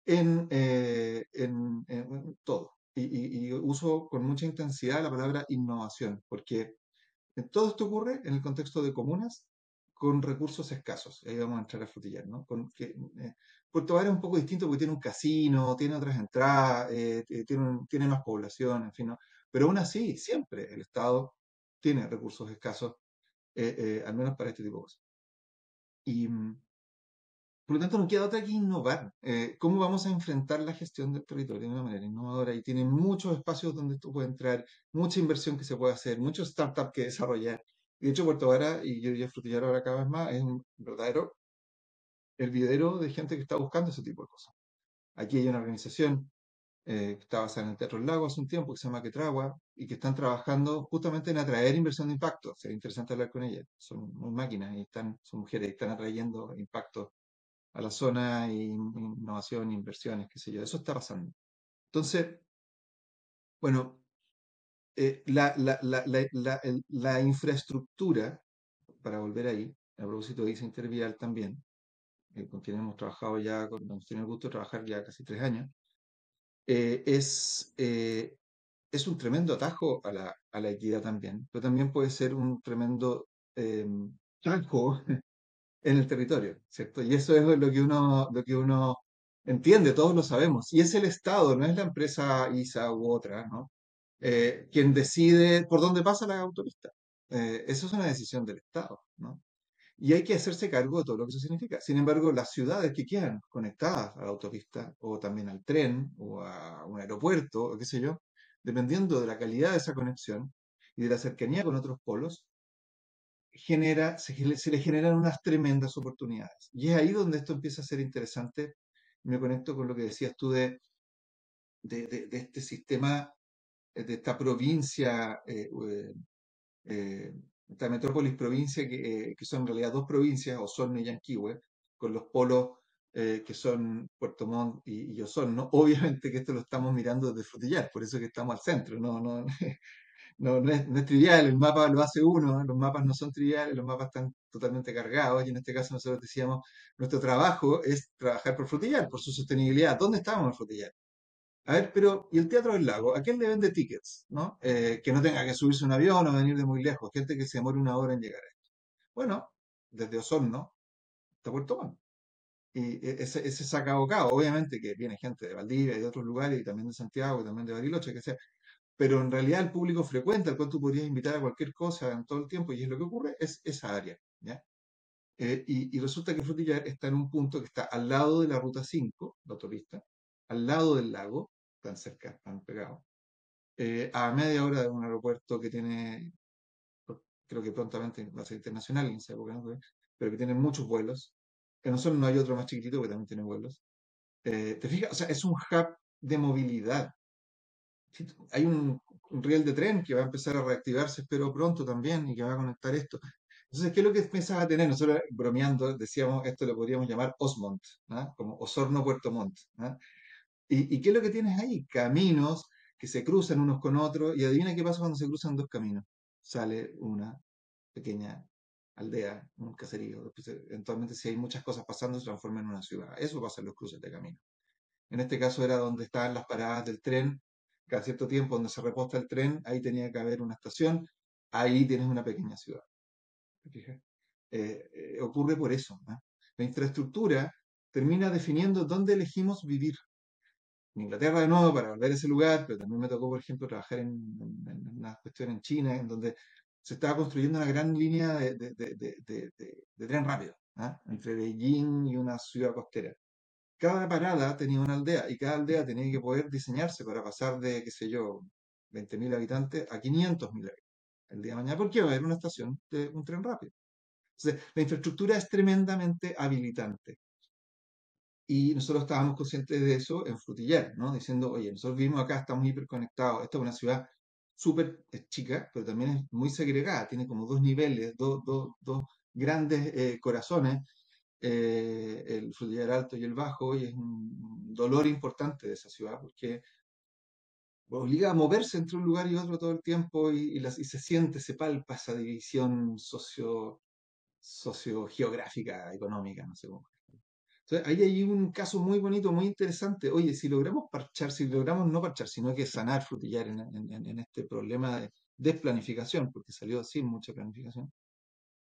eh, en, todo. Y, uso con mucha intensidad la palabra innovación, porque todo esto ocurre en el contexto de comunas con recursos escasos. Ahí vamos a entrar a frutillar, ¿no? Con que, eh, Puerto Vara es un poco distinto porque tiene un casino, tiene otras entradas, tiene, tiene más población, en fin, ¿no? Pero aún así, siempre el Estado tiene recursos escasos, eh, eh, al menos para este tipo de cosas. Y mm, por lo tanto, no queda otra que innovar. Eh, ¿Cómo vamos a enfrentar la gestión del territorio de una manera innovadora? Y tiene muchos espacios donde esto puede entrar, mucha inversión que se puede hacer, muchos startups que desarrollar. de hecho, Puerto Vara, y yo ya frutillar ahora cada vez más, es un verdadero hervidero de gente que está buscando ese tipo de cosas. Aquí hay una organización eh, que está basada en el Teatro del Lago hace un tiempo, que se llama Quetragua, y que están trabajando justamente en atraer inversión de impacto. Sería interesante hablar con ellas. Son muy máquinas y están, son mujeres y están atrayendo impacto a la zona, y innovación, inversiones, qué sé yo. Eso está pasando. Entonces, bueno, eh, la, la, la, la, infraestructura, para volver ahí, a propósito de Intervial también, eh, con quien hemos trabajado ya, con, hemos tenido el gusto de trabajar ya casi tres años, eh, es, eh, es un tremendo atajo a la, a la, equidad también, pero también puede ser un tremendo eh, en el territorio, ¿cierto? Y eso es lo que uno, lo que uno entiende, todos lo sabemos. Y es el Estado, no es la empresa ISA u otra, ¿no? Eh, quien decide por dónde pasa la autopista. eso es una decisión del Estado, ¿no? Y hay que hacerse cargo de todo lo que eso significa. Sin embargo, las ciudades que quedan conectadas a la autopista o también al tren o a un aeropuerto o qué sé yo, dependiendo de la calidad de esa conexión y de la cercanía con otros polos, genera, se, le generan unas tremendas oportunidades. Y es ahí donde esto empieza a ser interesante. Me conecto con lo que decías tú de, de, este sistema, de esta provincia eh, eh, esta metrópolis provincia, que, eh, que, son en realidad dos provincias, Osorno y Yanquihue, con los polos eh, que son Puerto Montt y, Osorno. Obviamente que esto lo estamos mirando desde Frutillar, por eso que estamos al centro, no, no, no, no, es, no es trivial, el mapa lo hace uno, los mapas no son triviales, los mapas están totalmente cargados y en este caso nosotros decíamos, nuestro trabajo es trabajar por Frutillar, por su sostenibilidad. ¿Dónde estamos en Frutillar? A ver, pero, ¿y el Teatro del Lago? ¿A quién le vende tickets? ¿no? Eh, que no tenga que subirse un avión o venir de muy lejos, gente que se demore una hora en llegar a esto. Bueno, desde Osorno hasta Puerto Montt. Y e, ese, ese saca obviamente que viene gente de Valdivia y de otros lugares, y también de Santiago, y también de Bariloche, que sea. Pero en realidad el público frecuenta, al cual tú podrías invitar a cualquier cosa en todo el tiempo, y es lo que ocurre, es esa área. ¿ya? Eh, y, y, resulta que Frutillar está en un punto que está al lado de la ruta 5, la autopista, al lado del lago, tan cerca, tan pegado, eh, a media hora de un aeropuerto que tiene, creo que prontamente va a ser internacional en esa época, pero que tiene muchos vuelos. En nosotros no hay otro más chiquitito que también tiene vuelos. Eh, ¿Te fijas? O sea, es un hub de movilidad. Hay un, riel de tren que va a empezar a reactivarse, espero pronto también, y que va a conectar esto. Entonces, ¿qué es lo que pensaba a tener? Nosotros, bromeando, decíamos, esto lo podríamos llamar Osmont, como Osorno Puerto Montt. ¿Y, qué es lo que tienes ahí? Caminos que se cruzan unos con otros, y adivina qué pasa cuando se cruzan dos caminos. Sale una pequeña aldea, un caserío. eventualmente, si hay muchas cosas pasando, se transforma en una ciudad. Eso pasa en los cruces de camino. En este caso era donde estaban las paradas del tren, cada cierto tiempo donde se reposta el tren, ahí tenía que haber una estación, ahí tienes una pequeña ciudad. Eh, eh, ocurre por eso. La infraestructura termina definiendo dónde elegimos vivir. En Inglaterra de nuevo, para volver a ese lugar, pero también me tocó, por ejemplo, trabajar en, una cuestión en China, en donde se estaba construyendo una gran línea de, tren rápido ¿ah? entre Beijing y una ciudad costera. Cada parada tenía una aldea y cada aldea tenía que poder diseñarse para pasar de, qué sé yo, 20.000 habitantes a 500.000 habitantes el día de mañana, porque va a haber una estación de un tren rápido. Entonces, la infraestructura es tremendamente habilitante. Y nosotros estábamos conscientes de eso en Frutillar, ¿no? Diciendo, oye, nosotros vivimos acá, estamos hiperconectados, esta es una ciudad súper chica, pero también es muy segregada, tiene como dos niveles, dos, grandes eh, corazones, eh, el Frutillar Alto y el Bajo, y es un dolor importante de esa ciudad, porque obliga a moverse entre un lugar y otro todo el tiempo y, y, se siente, se palpa esa división socio, sociogeográfica, económica, no sé cómo. Entonces, ahí hay un caso muy bonito, muy interesante. Oye, si logramos parchar, si logramos no parchar, sino que sanar, frutillar en, este problema de desplanificación, porque salió sin mucha planificación,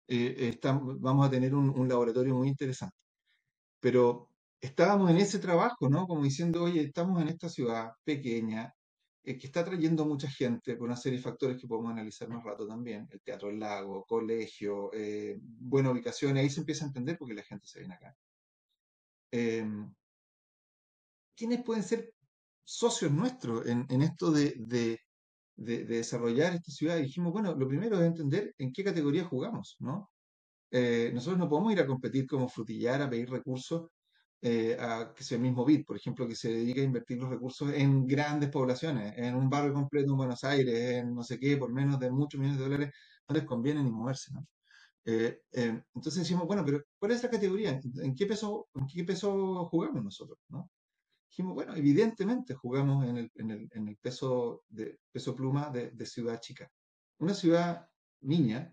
eh, vamos a tener un, laboratorio muy interesante. Pero estábamos en ese trabajo, ¿no? Como diciendo, oye, estamos en esta ciudad pequeña, eh, que está trayendo mucha gente por una serie de factores que podemos analizar más rato también. El Teatro del Lago, colegio, eh, buena ubicación, ahí se empieza a entender por qué la gente se viene acá. Em, ¿Quiénes pueden ser socios nuestros en, esto de, desarrollar esta ciudad? Y dijimos, bueno, lo primero es entender en qué categoría jugamos, ¿no? Eh, nosotros no podemos ir a competir como frutillar, a pedir recursos eh, a que sea el mismo BID, por ejemplo, que se dedique a invertir los recursos en grandes poblaciones, en un barrio completo en Buenos Aires, en no sé qué, por menos de muchos millones de dólares, no les conviene ni moverse, ¿no? Eh, eh, entonces decimos, bueno, pero ¿cuál es la categoría? ¿En qué peso, en qué peso jugamos nosotros? ¿no? Dijimos, bueno, evidentemente jugamos en el, en el, en el peso, de, peso pluma de, de ciudad chica. Una ciudad niña,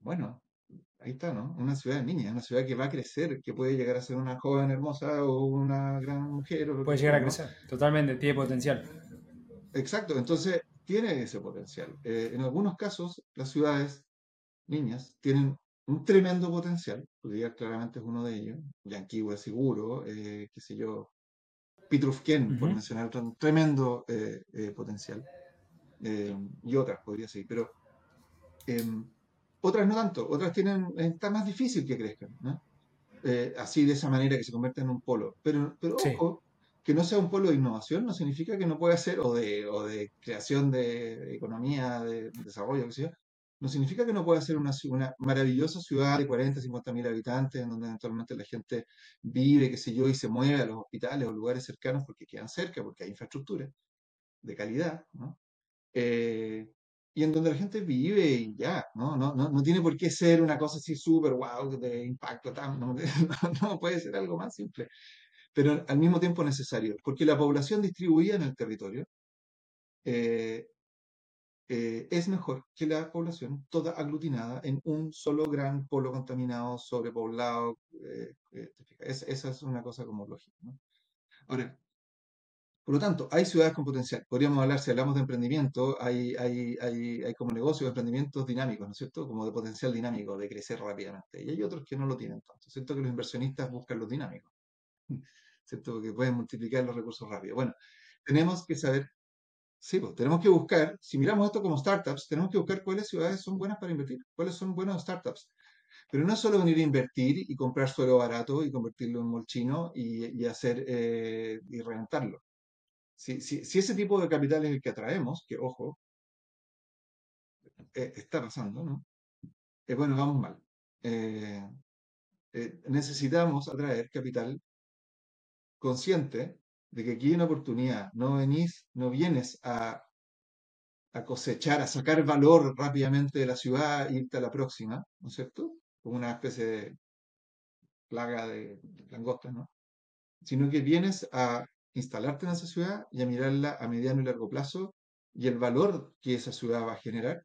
bueno, ahí está, ¿no? Una ciudad niña, una ciudad que va a crecer, que puede llegar a ser una joven hermosa o una gran mujer. puede llegar a crecer, totalmente, tiene potencial. Exacto, entonces tiene ese potencial. Eh, en algunos casos, las ciudades niñas tienen un tremendo potencial, podría claramente es uno de ellos, Yanquiwa seguro, eh, qué sé yo, Pitrufken, por mencionar un tremendo eh, potencial, y otras podría ser, pero em, otras no tanto, otras tienen, está más difícil que crezcan, ¿no? Eh, así de esa manera que se convierta en un polo. Pero, pero ojo, que no sea un polo de innovación no significa que no pueda ser, o de, o de creación de economía, de, desarrollo, que sea, no significa que no pueda ser una, maravillosa ciudad de 40, 50 mil habitantes, en donde eventualmente la gente vive, qué sé yo, y se mueve a los hospitales o lugares cercanos porque quedan cerca, porque hay infraestructura de calidad, ¿no? Eh, y en donde la gente vive y ya, ¿no? No, no, no tiene por qué ser una cosa así súper wow, de impacto, tan, no, no, puede ser algo más simple, pero al mismo tiempo necesario, porque la población distribuida en el territorio eh, eh, es mejor que la población toda aglutinada en un solo gran polo contaminado, sobrepoblado. Eh, esa es una cosa como lógica. ¿no? Ahora, por lo tanto, hay ciudades con potencial. Podríamos hablar, si hablamos de emprendimiento, hay, hay, hay, hay como negocios, emprendimientos dinámicos, ¿no es cierto? Como de potencial dinámico, de crecer rápidamente. Y hay otros que no lo tienen tanto. ¿Cierto? Que los inversionistas buscan los dinámicos. ¿Cierto? Que pueden multiplicar los recursos rápido. Bueno, tenemos que saber, sí, pues, tenemos que buscar, si miramos esto como startups, tenemos que buscar cuáles ciudades son buenas para invertir, cuáles son buenos startups. Pero no es solo venir a invertir y comprar suelo barato y convertirlo en molchino y, hacer eh, y reventarlo si, ese tipo de capital es el que atraemos, que ojo, eh, está pasando, ¿no? Eh, bueno, vamos mal. Eh, necesitamos atraer capital consciente de que aquí hay una oportunidad. No venís, no vienes a, a cosechar, a sacar valor rápidamente de la ciudad e irte a la próxima, ¿no es cierto? Como una especie de plaga de langostas, ¿no? Sino que vienes a instalarte en esa ciudad y a mirarla a mediano y largo plazo y el valor que esa ciudad va a generar,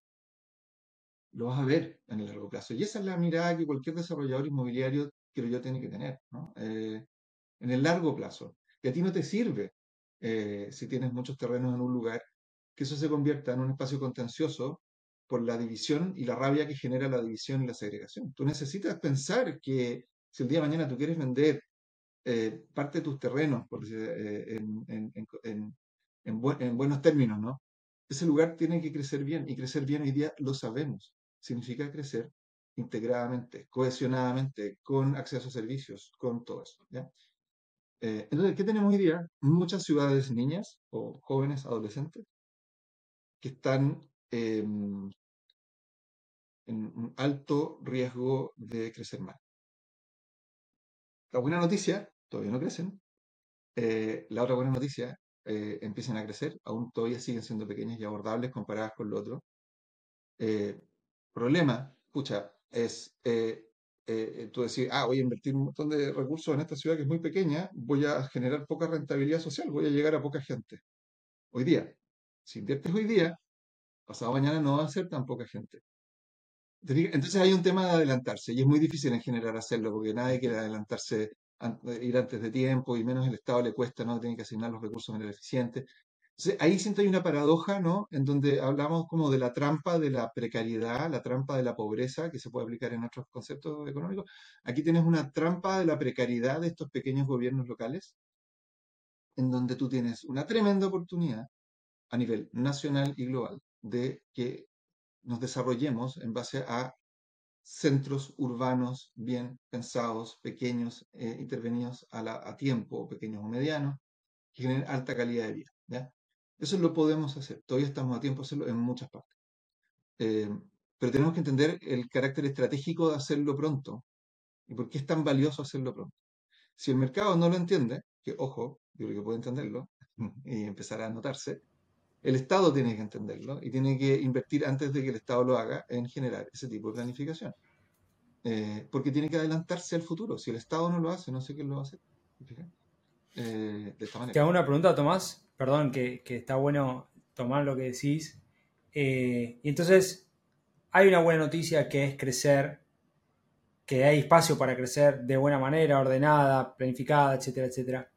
lo vas a ver en el largo plazo. Y esa es la mirada que cualquier desarrollador inmobiliario, creo yo, tiene que tener, ¿no? Eh, en el largo plazo. Y a ti no te sirve, eh, si tienes muchos terrenos en un lugar, que eso se convierta en un espacio contencioso por la división y la rabia que genera la división y la segregación. Tú necesitas pensar que si el día de mañana tú quieres vender eh, parte de tus terrenos, eh, en, buenos términos, ¿no? Ese lugar tiene que crecer bien y crecer bien hoy día lo sabemos. Significa crecer integradamente, cohesionadamente, con acceso a servicios, con todo eso. ¿ya? Eh, entonces, ¿qué tenemos hoy día? Muchas ciudades niñas o jóvenes adolescentes que están em, en alto riesgo de crecer mal. La buena noticia, todavía no crecen. Eh, la otra buena noticia, eh, empiezan a crecer, aún todavía siguen siendo pequeñas y abordables comparadas con lo otro. problema, escucha, es tú decir, ah, voy a invertir un montón de recursos en esta ciudad que es muy pequeña, voy a generar poca rentabilidad social, voy a llegar a poca gente. Hoy día, si inviertes hoy día, pasado mañana no va a ser tan poca gente. Entonces hay un tema de adelantarse y es muy difícil en general hacerlo porque nadie quiere adelantarse, ir antes de tiempo y menos el Estado le cuesta, no tiene que asignar los recursos de manera eficiente ahí siento hay una paradoja, ¿no? En donde hablamos como de la trampa de la precariedad, la trampa de la pobreza, que se puede aplicar en otros conceptos económicos. Aquí tienes una trampa de la precariedad de estos pequeños gobiernos locales, en donde tú tienes una tremenda oportunidad a nivel nacional y global de que nos desarrollemos en base a centros urbanos bien pensados, pequeños, eh, intervenidos a, a tiempo, pequeños o medianos, que generen alta calidad de vida. ¿ya? Eso lo podemos hacer. Todavía estamos a tiempo de hacerlo en muchas partes. Eh, pero tenemos que entender el carácter estratégico de hacerlo pronto y por qué es tan valioso hacerlo pronto. Si el mercado no lo entiende, que ojo, yo creo que puede entenderlo y empezar a anotarse, el Estado tiene que entenderlo y tiene que invertir antes de que el Estado lo haga en generar ese tipo de planificación. Eh, porque tiene que adelantarse al futuro. Si el Estado no lo hace, no sé quién lo va a hacer. Eh, Te hago una pregunta, Tomás perdón, que, está bueno tomar lo que decís. Eh, y entonces, hay una buena noticia que es crecer, que hay espacio para crecer de buena manera, ordenada, planificada, etcétera, etcétera.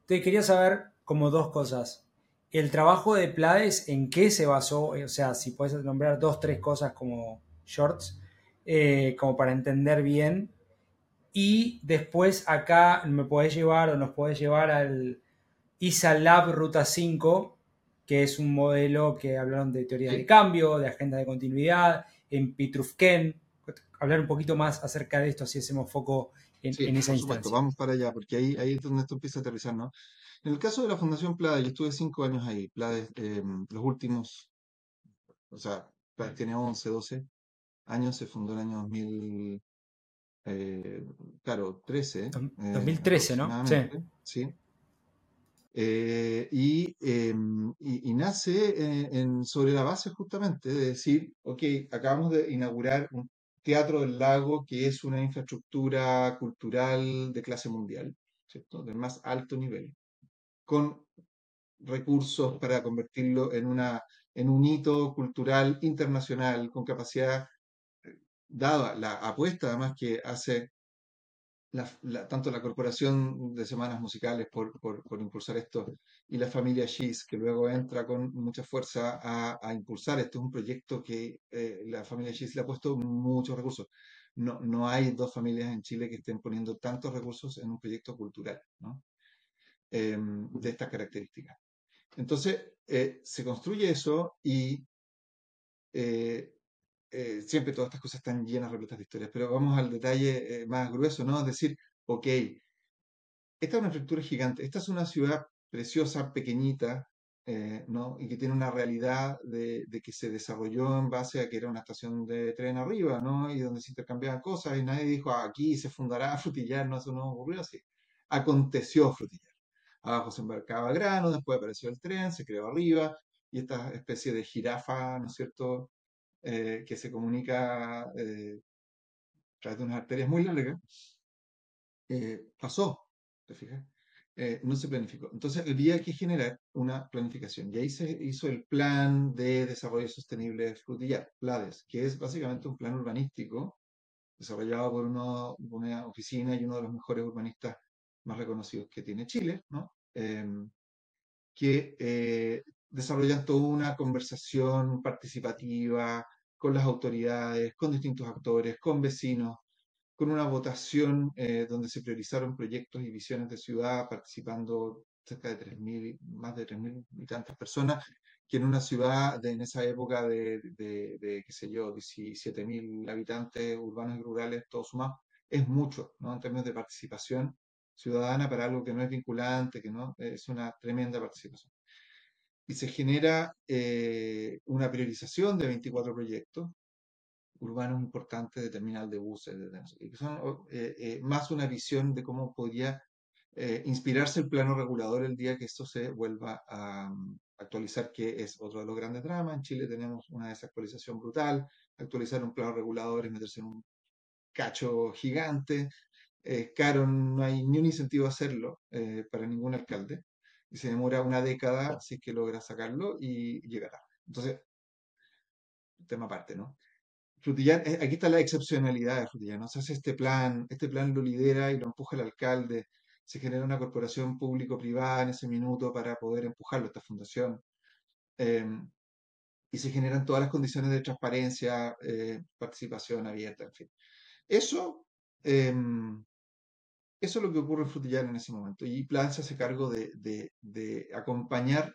Entonces, quería saber como dos cosas. El trabajo de Plades, ¿en qué se basó? O sea, si puedes nombrar dos, tres cosas como shorts, eh, como para entender bien. Y después acá me podés llevar o nos podés llevar al, ISA Lab Ruta 5, que es un modelo que hablaron de teoría del cambio, de agenda de continuidad, en Pitrufken. Hablar un poquito más acerca de esto, así hacemos foco en, esa instancia. Vamos para allá, porque ahí, ahí es donde esto empieza a aterrizar, ¿no? En el caso de la Fundación Plada, yo estuve cinco años ahí. Plada, eh, los últimos, o sea, tiene 11, 12 años, se fundó en el año 2000, eh, claro, 13. 2013, eh, ¿no? Sí. Sí. Eh, em, y, nace en, sobre la base justamente de decir, ok, acabamos de inaugurar un Teatro del Lago que es una infraestructura cultural de clase mundial, ¿cierto? Del más alto nivel, con recursos para convertirlo en, una, en un hito cultural internacional con capacidad, eh, dada la apuesta además que hace tanto la Corporación de Semanas Musicales por, impulsar esto y la familia Gis, que luego entra con mucha fuerza a, impulsar. Este es un proyecto que eh, la familia Gis le ha puesto muchos recursos. No, no hay dos familias en Chile que estén poniendo tantos recursos en un proyecto cultural em, de estas características. Entonces, eh, se construye eso y eh, eh, siempre todas estas cosas están llenas, repletas de historias, pero vamos al detalle eh, más grueso, ¿no? Es decir, ok, esta es una estructura gigante, esta es una ciudad preciosa, pequeñita, eh, ¿no? Y que tiene una realidad de, que se desarrolló en base a que era una estación de tren arriba, ¿no? Y donde se intercambiaban cosas y nadie dijo, ah, aquí se fundará Frutillar, no, eso no ocurrió así. Aconteció Frutillar. Abajo se embarcaba grano, después apareció el tren, se creó arriba, y esta especie de jirafa, ¿no es cierto?, eh, que se comunica eh, a través de unas arterias muy largas, eh, pasó, ¿te fijas? no se planificó. Entonces había que generar una planificación. Y ahí se hizo el plan de desarrollo sostenible frutillar, PLADES, que es básicamente un plan urbanístico desarrollado por una oficina y uno de los mejores urbanistas más reconocidos que tiene Chile, ¿no? em, que eh, desarrollan toda una conversación participativa con las autoridades, con distintos actores, con vecinos, con una votación eh, donde se priorizaron proyectos y visiones de ciudad, participando cerca de 3.000, más de 3.000 y tantas personas, que en una ciudad de, en esa época de, de, qué sé yo, 17.000 habitantes urbanos y rurales, todos sumados, es mucho, ¿no? En términos de participación ciudadana para algo que no es vinculante, que no es una tremenda participación. Y se genera eh, una priorización de 24 proyectos urbanos importantes de terminal de buses, que son eh, eh, más una visión de cómo podría inspirarse el plano regulador el día que esto se vuelva a, actualizar, que es otro de los grandes dramas. En Chile tenemos una desactualización brutal. Actualizar un plano regulador es meterse en un cacho gigante. Es caro, no hay ni un incentivo a hacerlo eh, para ningún alcalde. Y se demora una década si es que logra sacarlo y llegará. Entonces, tema aparte, ¿no? Frutillán, eh, aquí está la excepcionalidad de Frutillán, ¿no? Se hace este plan, este plan lo lidera y lo empuja el alcalde se genera una corporación público-privada en ese minuto para poder empujarlo, esta fundación. Em, y se generan todas las condiciones de transparencia, eh, participación abierta, en fin. Eso, em, eso es lo que ocurre en Frutillar en ese momento. Y Plan se hace cargo de, acompañar,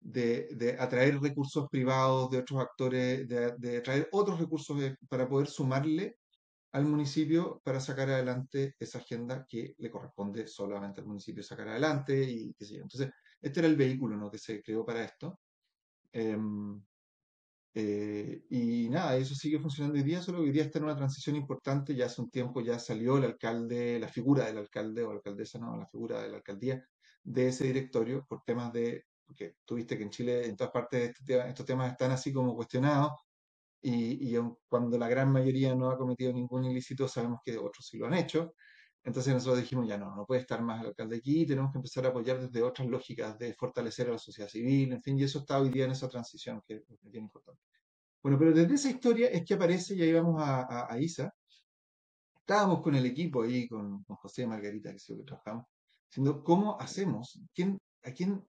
de, atraer recursos privados de otros actores, de, atraer otros recursos eh, para poder sumarle al municipio para sacar adelante esa agenda que le corresponde solamente al municipio sacar adelante y qué sé. Entonces, este era el vehículo ¿no? que se creó para esto. Em, eh, y nada, eso sigue funcionando hoy día, solo que hoy día está en una transición importante, ya hace un tiempo ya salió el alcalde, la figura del alcalde o alcaldesa, no, la figura de la alcaldía de ese directorio por temas de, porque tuviste que en Chile en todas partes este estos temas están así como cuestionados, y, cuando la gran mayoría no ha cometido ningún ilícito, sabemos que otros sí lo han hecho. Entonces nosotros dijimos, ya no, no puede estar más el alcalde aquí, tenemos que empezar a apoyar desde otras lógicas de fortalecer a la sociedad civil, en fin, y eso está hoy día en esa transición que, es bien importante. Bueno, pero desde esa historia es que aparece, ya íbamos a, a, ISA, estábamos con el equipo ahí, con, con José y Margarita, que es lo que trabajamos, diciendo, ¿cómo hacemos? ¿Quién, ¿A quién,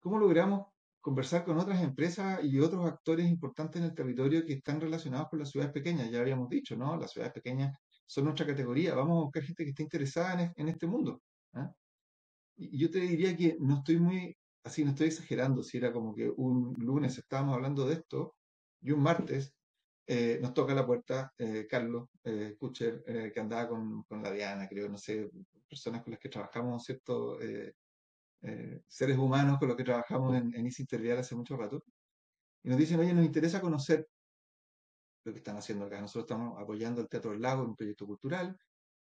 cómo logramos conversar con otras empresas y otros actores importantes en el territorio que están relacionados con las ciudades pequeñas. Ya habíamos dicho, ¿no? Las ciudades pequeñas son nuestra categoría. Vamos a buscar gente que esté interesada en, este mundo. ¿ah? Y yo te diría que no estoy muy, así no estoy exagerando, si era como que un lunes estábamos hablando de esto y un martes eh, nos toca la puerta eh, Carlos eh, Kucher, que andaba con, con, la Diana, creo, no sé, personas con las que trabajamos, ¿cierto? Eh, seres humanos con los que trabajamos en, en Intervial hace mucho rato, y nos dicen, oye, nos interesa conocer lo que están haciendo acá. Nosotros estamos apoyando el Teatro del Lago un proyecto cultural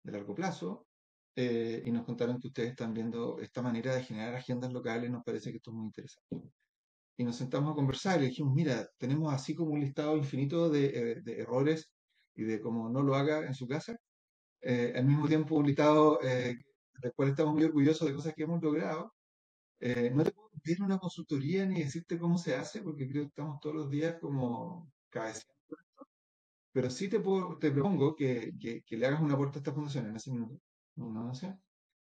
de largo plazo, eh, y nos contaron que ustedes están viendo esta manera de generar agendas locales, nos parece que esto es muy interesante. Y nos sentamos a conversar y le dijimos, mira, tenemos así como un listado infinito de, eh, de errores y de cómo no lo haga en su casa, al mismo tiempo un listado del cual estamos muy orgullosos de cosas que hemos logrado, eh, no te puedo pedir una consultoría ni decirte cómo se hace, porque creo que estamos todos los días como cabeceando. Pero sí te, puedo, te propongo que, que, le hagas una aporte a esta fundación en ese minuto,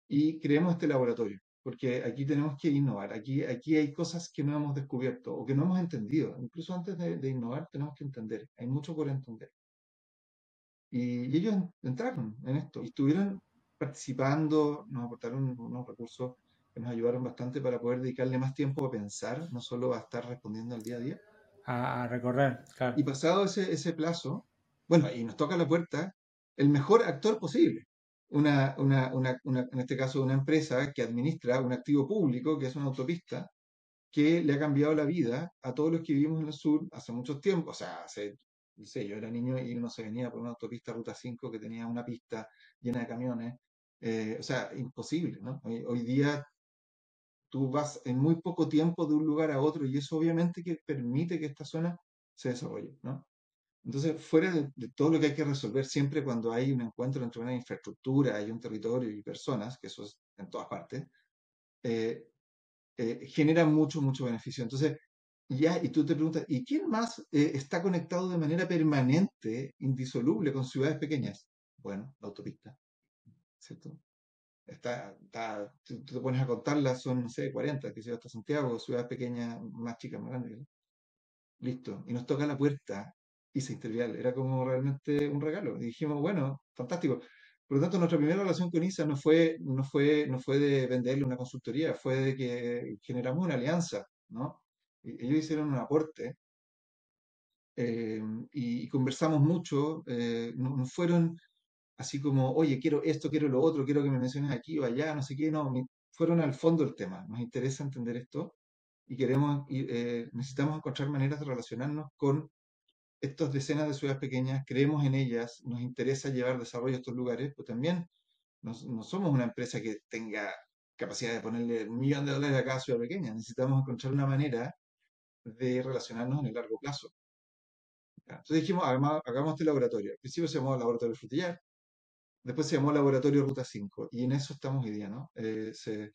y creemos este laboratorio, porque aquí tenemos que innovar. Aquí, aquí hay cosas que no hemos descubierto o que no hemos entendido. Incluso antes de, innovar tenemos que entender. Hay mucho por entender. Y, ellos entraron en esto y estuvieron participando, nos aportaron unos recursos nos ayudaron bastante para poder dedicarle más tiempo a pensar, no solo a estar respondiendo al día a día. A, recorrer, claro. Y pasado ese, ese plazo, bueno, y nos toca la puerta el mejor actor posible. Una, una, una, en este caso, una empresa que administra un activo público, que es una autopista, que le ha cambiado la vida a todos los que vivimos en el sur hace mucho tiempo. O sea, hace, no sé, yo era niño y uno se venía por una autopista Ruta 5 que tenía una pista llena de camiones. Eh, o sea, imposible, ¿no? hoy, día tú vas en muy poco tiempo de un lugar a otro y eso obviamente que permite que esta zona se desarrolle, ¿no? Entonces, fuera de, todo lo que hay que resolver siempre cuando hay un encuentro entre una infraestructura y un territorio y personas, que eso es en todas partes, eh, eh, genera mucho, mucho beneficio. Entonces, ya, y tú te preguntas, ¿y quién más eh, está conectado de manera permanente, indisoluble con ciudades pequeñas? Bueno, la autopista, ¿cierto? Está, está, tú te pones a contarlas, son, no sé, 40, que hasta Santiago, ciudades pequeñas, más chicas, más grandes. Listo. Y nos toca la puerta ISA Intervial. Era como realmente un regalo. Y dijimos, bueno, fantástico. Por lo tanto, nuestra primera relación con ISA no fue, no fue, no fue de venderle una consultoría, fue de que generamos una alianza, ¿no? ellos hicieron un aporte eh, y, conversamos mucho. Eh, no, fueron así como, oye, quiero esto, quiero lo otro, quiero que me menciones aquí o allá, no sé qué, no, fueron al fondo del tema. Nos interesa entender esto y queremos, eh, necesitamos encontrar maneras de relacionarnos con estas decenas de ciudades pequeñas, creemos en ellas, nos interesa llevar desarrollo a estos lugares, pero también no, somos una empresa que tenga capacidad de ponerle un millón de dólares a cada ciudad pequeña. Necesitamos encontrar una manera de relacionarnos en el largo plazo. Entonces dijimos, hagamos este laboratorio. Al principio se llamó Laboratorio Frutillar, después se llamó Laboratorio Ruta 5, y en eso estamos hoy día, ¿no? Eh, se,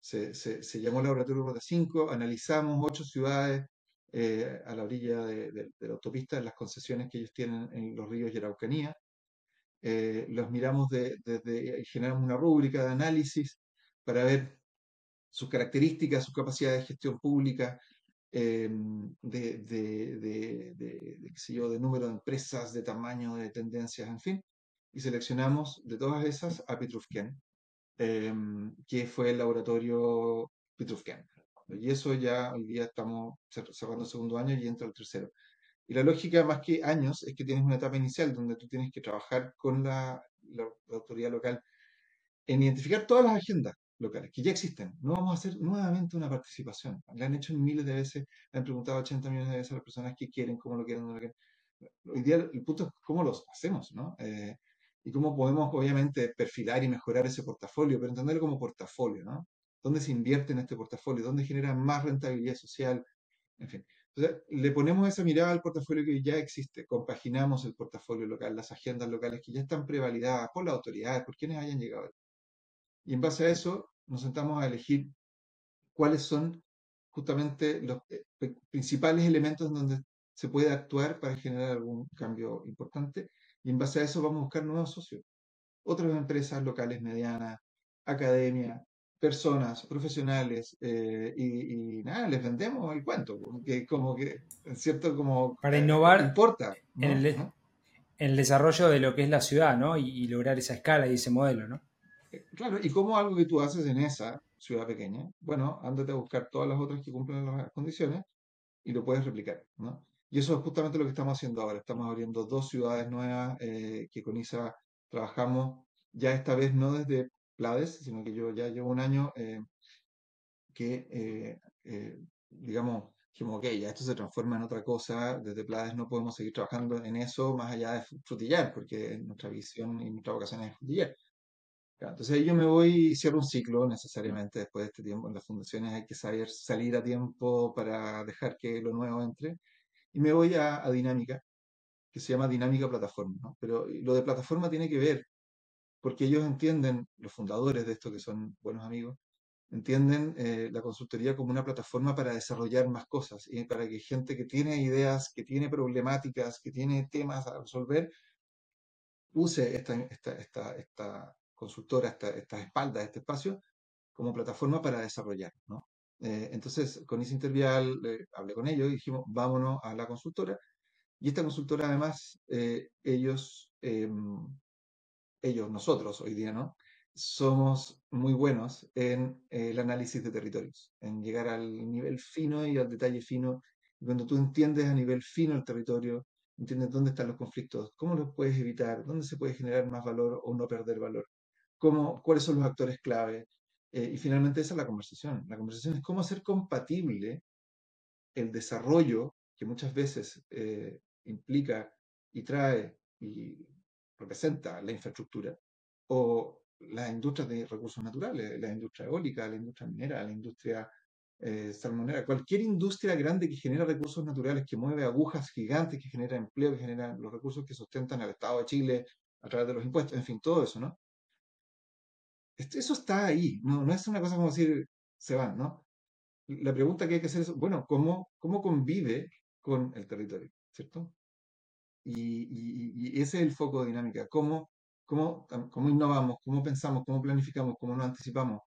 se, se, llamó Laboratorio Ruta 5, analizamos ocho ciudades eh, a la orilla de, la autopista, las concesiones que ellos tienen en los ríos y Araucanía. Eh, los miramos desde, y generamos una rúbrica de análisis para ver sus características, su capacidad de gestión pública, eh, de, de, de, número de empresas, de tamaño, de tendencias, en fin. Y seleccionamos de todas esas a Petrufken, que fue el laboratorio Petrufken. Y eso ya hoy día estamos cerrando el segundo año y entra el tercero. Y la lógica, más que años, es que tienes una etapa inicial donde tú tienes que trabajar con la, autoridad local en identificar todas las agendas locales que ya existen. No vamos a hacer nuevamente una participación. La han hecho miles de veces, le han preguntado 80 millones de veces a las personas que quieren, cómo lo quieren, lo quieren. Hoy día el punto es cómo los hacemos, ¿no? Eh, y cómo podemos, obviamente, perfilar y mejorar ese portafolio, pero entenderlo como portafolio, ¿no? Dónde se invierte en este portafolio, dónde genera más rentabilidad social, en fin. Entonces, le ponemos esa mirada al portafolio que ya existe, compaginamos el portafolio local, las agendas locales que ya están prevalidadas por las autoridades, por quienes hayan llegado. Y en base a eso, nos sentamos a elegir cuáles son justamente los eh, principales elementos en donde se puede actuar para generar algún cambio importante. Y en base a eso vamos a buscar nuevos socios. Otras empresas locales medianas, academia, personas profesionales eh, y, nada, les vendemos el cuento, que como que, cierto, como... Para innovar. importa. En, el, desarrollo de lo que es la ciudad, ¿no? Y, lograr esa escala y ese modelo, ¿no? Eh, claro, y como algo que tú haces en esa ciudad pequeña, bueno, ándate a buscar todas las otras que cumplen las condiciones y lo puedes replicar, ¿no? Y eso es justamente lo que estamos haciendo ahora. Estamos abriendo dos ciudades nuevas eh, que con ISA trabajamos ya esta vez no desde Plades, sino que yo ya llevo un año eh, que, eh, eh, digamos, dijimos, ok, ya esto se transforma en otra cosa, desde Plades no podemos seguir trabajando en eso más allá de frutillar, porque nuestra visión y nuestra vocación es frutillar. Entonces yo me voy y cierro un ciclo necesariamente después de este tiempo. En las fundaciones hay que saber salir a tiempo para dejar que lo nuevo entre. Y me voy a, a Dinámica, que se llama Dinámica Plataforma. ¿no? Pero lo de plataforma tiene que ver porque ellos entienden, los fundadores de esto que son buenos amigos, entienden eh, la consultoría como una plataforma para desarrollar más cosas y para que gente que tiene ideas, que tiene problemáticas, que tiene temas a resolver, use esta, esta, esta, consultora, esta, esta espalda, este espacio, como plataforma para desarrollar. ¿no? Eh, entonces, con ese Intervial eh, hablé con ellos y dijimos, vámonos a la consultora. Y esta consultora, además, ellos em, ellos, nosotros hoy día, ¿no? Somos muy buenos en el análisis de territorios, en llegar al nivel fino y al detalle fino. Y cuando tú entiendes a nivel fino el territorio, entiendes dónde están los conflictos, cómo los puedes evitar, dónde se puede generar más valor o no perder valor, cómo, cuáles son los actores clave. Eh, y finalmente esa es la conversación. La conversación es cómo hacer compatible el desarrollo que muchas veces eh, implica y trae y representa la infraestructura, o las industrias de recursos naturales, la industria eólica, la industria minera, la industria eh, salmonera, cualquier industria grande que genera recursos naturales, que mueve agujas gigantes, que genera empleo, que genera los recursos que sustentan al Estado de Chile a través de los impuestos, en fin, todo eso, ¿no? Eso está ahí, no, no es una cosa como decir, se van, ¿no? La pregunta que hay que hacer es, bueno, ¿cómo, cómo convive con el territorio, ¿cierto? Y, ese es el foco de dinámica, cómo cómo, cómo innovamos, cómo pensamos, cómo planificamos, cómo nos anticipamos,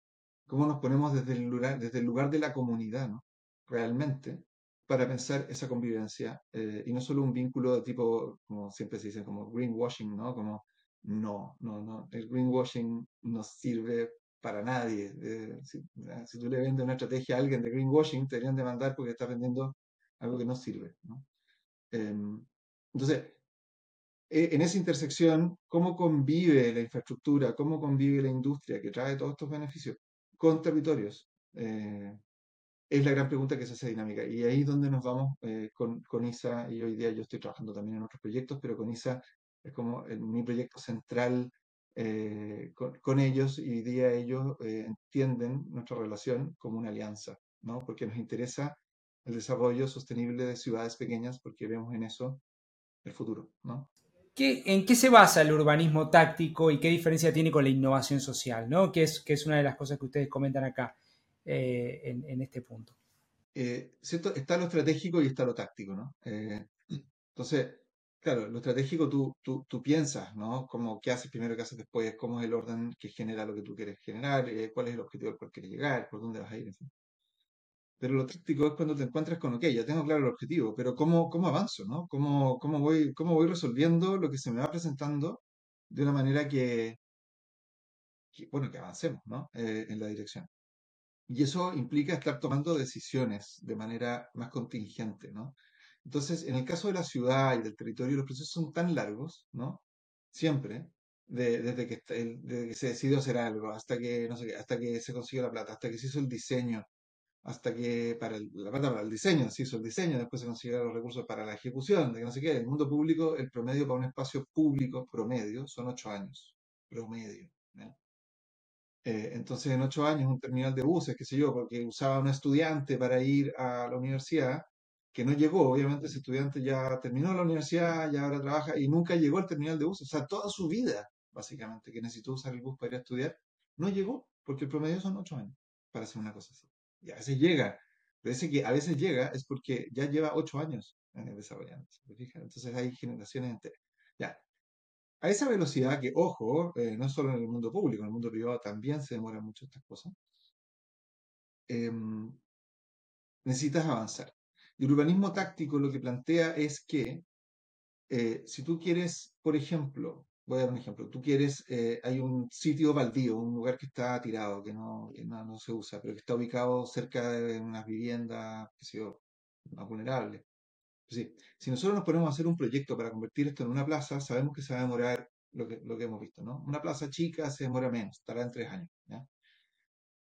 cómo nos ponemos desde el lugar, desde el lugar de la comunidad, ¿no? Realmente, para pensar esa convivencia eh, y no solo un vínculo de tipo, como siempre se dice, como greenwashing, ¿no? Como, no, no, no, el greenwashing no sirve para nadie. Eh, si, si, tú le vendes una estrategia a alguien de greenwashing, te deberían demandar porque estás vendiendo algo que no sirve, ¿no? Em, entonces, e, en esa intersección, ¿cómo convive la infraestructura, cómo convive la industria que trae todos estos beneficios con territorios? Eh, es la gran pregunta que se hace dinámica. Y ahí es donde nos vamos eh, con, con, ISA, y hoy día yo estoy trabajando también en otros proyectos, pero con ISA es como mi proyecto central eh, con, ellos, y hoy día ellos entienden nuestra relación como una alianza, ¿no? Porque nos interesa el desarrollo sostenible de ciudades pequeñas, porque vemos en eso el futuro, ¿no? ¿En qué se basa el urbanismo táctico y qué diferencia tiene con la innovación social? ¿no? Que, es, que es una de las cosas que ustedes comentan acá eh, en, este punto. Eh, está lo estratégico y está lo táctico. ¿no? Eh, entonces, claro, lo estratégico tú, tú, tú, piensas, ¿no? Como qué haces primero, qué haces después, cómo es el orden que genera lo que tú quieres generar, cuál es el objetivo al cual quieres llegar, por dónde vas a ir, en fin. Pero lo táctico es cuando te encuentras con, ok, ya tengo claro el objetivo, pero ¿cómo, cómo avanzo? ¿no? ¿Cómo, cómo, voy, ¿Cómo voy resolviendo lo que se me va presentando de una manera que, bueno, que avancemos ¿no? Eh, en la dirección? Y eso implica estar tomando decisiones de manera más contingente, ¿no? Entonces, en el caso de la ciudad y del territorio, los procesos son tan largos, ¿no? Siempre, desde, que, desde que se decidió hacer algo, hasta que, no sé, hasta que se consiguió la plata, hasta que se hizo el diseño, hasta que para el, la para el diseño, se hizo el diseño, después se consiguieron los recursos para la ejecución, de que no sé qué. En el mundo público, el promedio para un espacio público promedio son ocho años. Promedio. Eh, entonces, en ocho años, un terminal de buses, qué sé yo, porque usaba un estudiante para ir a la universidad, que no llegó, obviamente ese estudiante ya terminó la universidad, ya ahora trabaja y nunca llegó al terminal de buses. O sea, toda su vida, básicamente, que necesitó usar el bus para ir a estudiar, no llegó, porque el promedio son ocho años para hacer una cosa así. Y a veces llega, pero ese que a veces llega es porque ya lleva ocho años en el. Entonces hay generaciones enteras. Ya. A esa velocidad que, ojo, eh, no solo en el mundo público, en el mundo privado también se demoran mucho estas cosas, em, necesitas avanzar. Y el urbanismo táctico lo que plantea es que eh, si tú quieres, por ejemplo, voy a dar un ejemplo. Tú quieres, eh, hay un sitio baldío, un lugar que está tirado, que no, no, se usa, pero que está ubicado cerca de unas viviendas, que sé yo, más vulnerables. Sí, si nosotros nos ponemos a hacer un proyecto para convertir esto en una plaza, sabemos que se va a demorar lo que, lo que hemos visto, ¿no? Una plaza chica se demora menos, estará en tres años.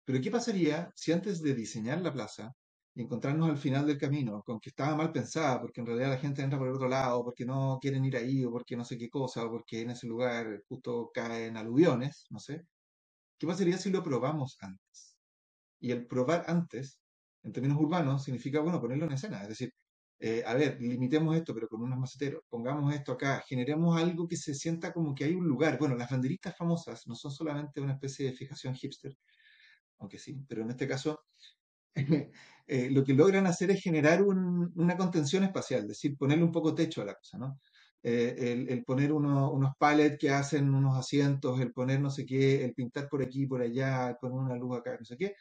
Pero ¿qué pasaría si antes de diseñar la plaza y encontrarnos al final del camino con que estaba mal pensada, porque en realidad la gente entra por el otro lado, porque no quieren ir ahí, o porque no sé qué cosa, o porque en ese lugar justo caen aluviones, no sé. ¿Qué pasaría si lo probamos antes? Y el probar antes, en términos urbanos, significa, bueno, ponerlo en escena. Es decir, eh, a ver, limitemos esto, pero con unos maceteros. Pongamos esto acá, generemos algo que se sienta como que hay un lugar. Bueno, las banderitas famosas no son solamente una especie de fijación hipster, aunque sí, pero en este caso Eh, lo que logran hacer es generar una contención espacial, es decir, ponerle un poco techo a la cosa, ¿no? Eh, el, poner unos pallets que hacen unos asientos, el poner no sé qué, el pintar por aquí, por allá, poner una luz acá, no sé qué,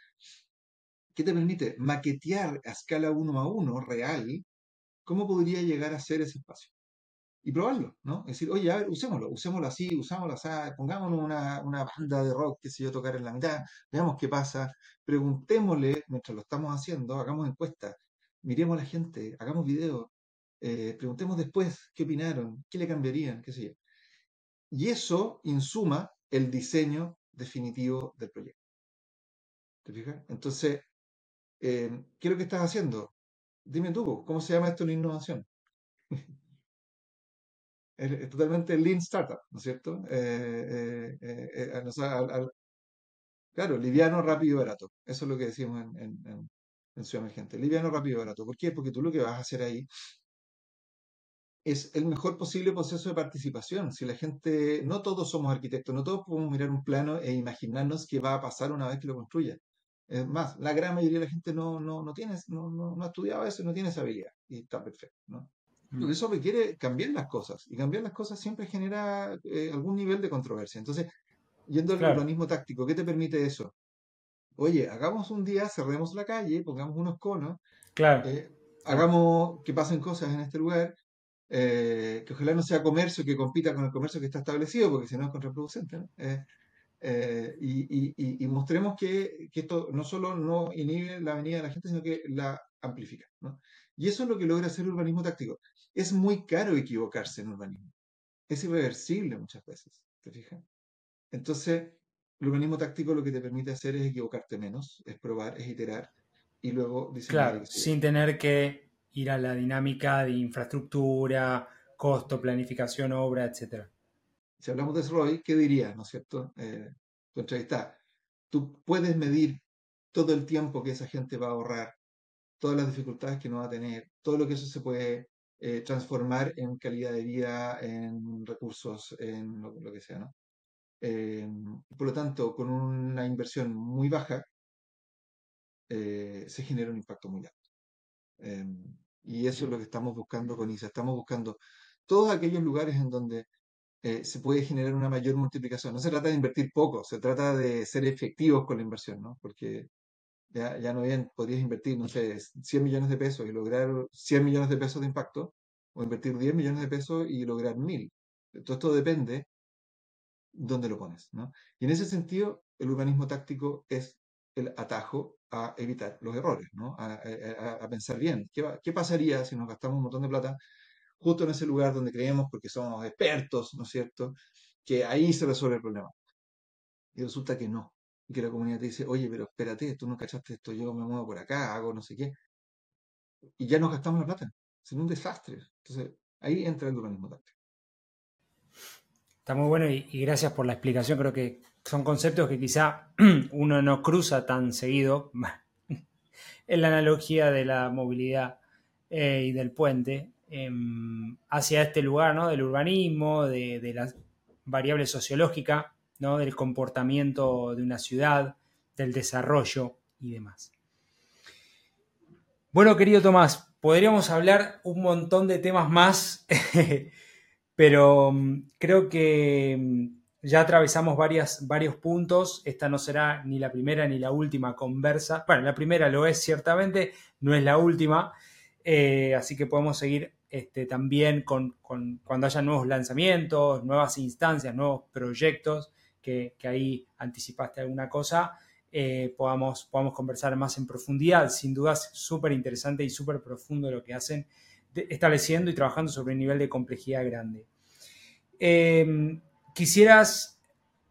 ¿qué te permite maquetear a escala uno a uno, real, cómo podría llegar a ser ese espacio y probarlo, ¿no? Es decir, oye, a ver, usémoslo, usémoslo así, usámoslo así, pongámonos una, una banda de rock, que sé yo, tocar en la mitad, veamos qué pasa, preguntémosle, mientras lo estamos haciendo, hagamos encuestas, miremos a la gente, hagamos videos, eh, preguntemos después qué opinaron, qué le cambiarían, qué sé yo. Y eso insuma el diseño definitivo del proyecto. ¿Te fijas? Entonces, eh, ¿qué es lo que estás haciendo? Dime tú, ¿cómo se llama esto en innovación? es, totalmente lean startup, ¿no es cierto? Eh, eh, eh, claro, liviano, rápido y barato. Eso es lo que decimos en, en, en, Ciudad Emergente. Liviano, rápido y barato. ¿Por qué? Porque tú lo que vas a hacer ahí es el mejor posible proceso de participación. Si la gente, no todos somos arquitectos, no todos podemos mirar un plano e imaginarnos qué va a pasar una vez que lo construya. Es más, la gran mayoría de la gente no, no, no tiene, no, no, no ha estudiado eso, no tiene esa habilidad. Y está perfecto, ¿no? Eso requiere cambiar las cosas y cambiar las cosas siempre genera eh, algún nivel de controversia. Entonces, yendo al urbanismo táctico, ¿qué te permite eso? Oye, hagamos un día, cerremos la calle, pongamos unos conos, claro. Eh, hagamos que pasen cosas en este lugar, eh, que ojalá no sea comercio que compita con el comercio que está establecido, porque si no es contraproducente. y, mostremos que, esto no solo no inhibe la venida de la gente, sino que la amplifica. Y eso es lo que logra hacer el urbanismo táctico. Es muy caro equivocarse en urbanismo. Es irreversible muchas veces, ¿te fijas? Entonces, el urbanismo táctico lo que te permite hacer es equivocarte menos, es probar, es iterar y luego diseñar. Claro, sin tener que ir a la dinámica de infraestructura, costo, planificación, obra, etc. Si hablamos de ROI, ¿qué dirías, no es cierto? Eh, tu entrevista. Tú puedes medir todo el tiempo que esa gente va a ahorrar, todas las dificultades que no va a tener, todo lo que eso se puede eh, transformar en calidad de vida, en recursos, en lo, que sea, ¿no? Eh, por lo tanto, con una inversión muy baja, eh, se genera un impacto muy alto. y eso es lo que estamos buscando con ISA. Estamos buscando todos aquellos lugares en donde se puede generar una mayor multiplicación. No se trata de invertir poco, se trata de ser efectivos con la inversión, ¿no? Porque ya, ya no bien podrías invertir, no sé, 100 millones de pesos y lograr 100 millones de pesos de impacto, o invertir 10 millones de pesos y lograr 1000. Todo esto depende dónde lo pones, ¿no? Y en ese sentido, el urbanismo táctico es el atajo a evitar los errores, ¿no? A, pensar bien, ¿qué, ¿qué, pasaría si nos gastamos un montón de plata justo en ese lugar donde creemos, porque somos expertos, ¿no es cierto?, que ahí se resuelve el problema. Y resulta que no, y que la comunidad te dice, oye, pero espérate, tú no cachaste esto, yo me muevo por acá, hago no sé qué. Y ya nos gastamos la plata. Es un desastre. Entonces, ahí entra el urbanismo táctico. Está muy bueno y, gracias por la explicación. Creo que son conceptos que quizá uno no cruza tan seguido en la analogía de la movilidad eh, y del puente em, hacia este lugar, ¿no? Del urbanismo, de, de la variable sociológica del comportamiento de una ciudad, del desarrollo y demás. Bueno, querido Tomás, podríamos hablar un montón de temas más, pero mm, creo que mm, ya atravesamos varios puntos. Esta no será ni la primera ni la última conversa. Bueno, la primera lo es ciertamente, no es la última. Eh, así que podemos seguir este, también con, cuando haya nuevos lanzamientos, nuevas instancias, nuevos proyectos que, ahí anticipaste alguna cosa, eh, podamos, podamos conversar más en profundidad. Sin duda es súper interesante y súper profundo lo que hacen, estableciendo y trabajando sobre un nivel de complejidad grande. Em, ¿Quisieras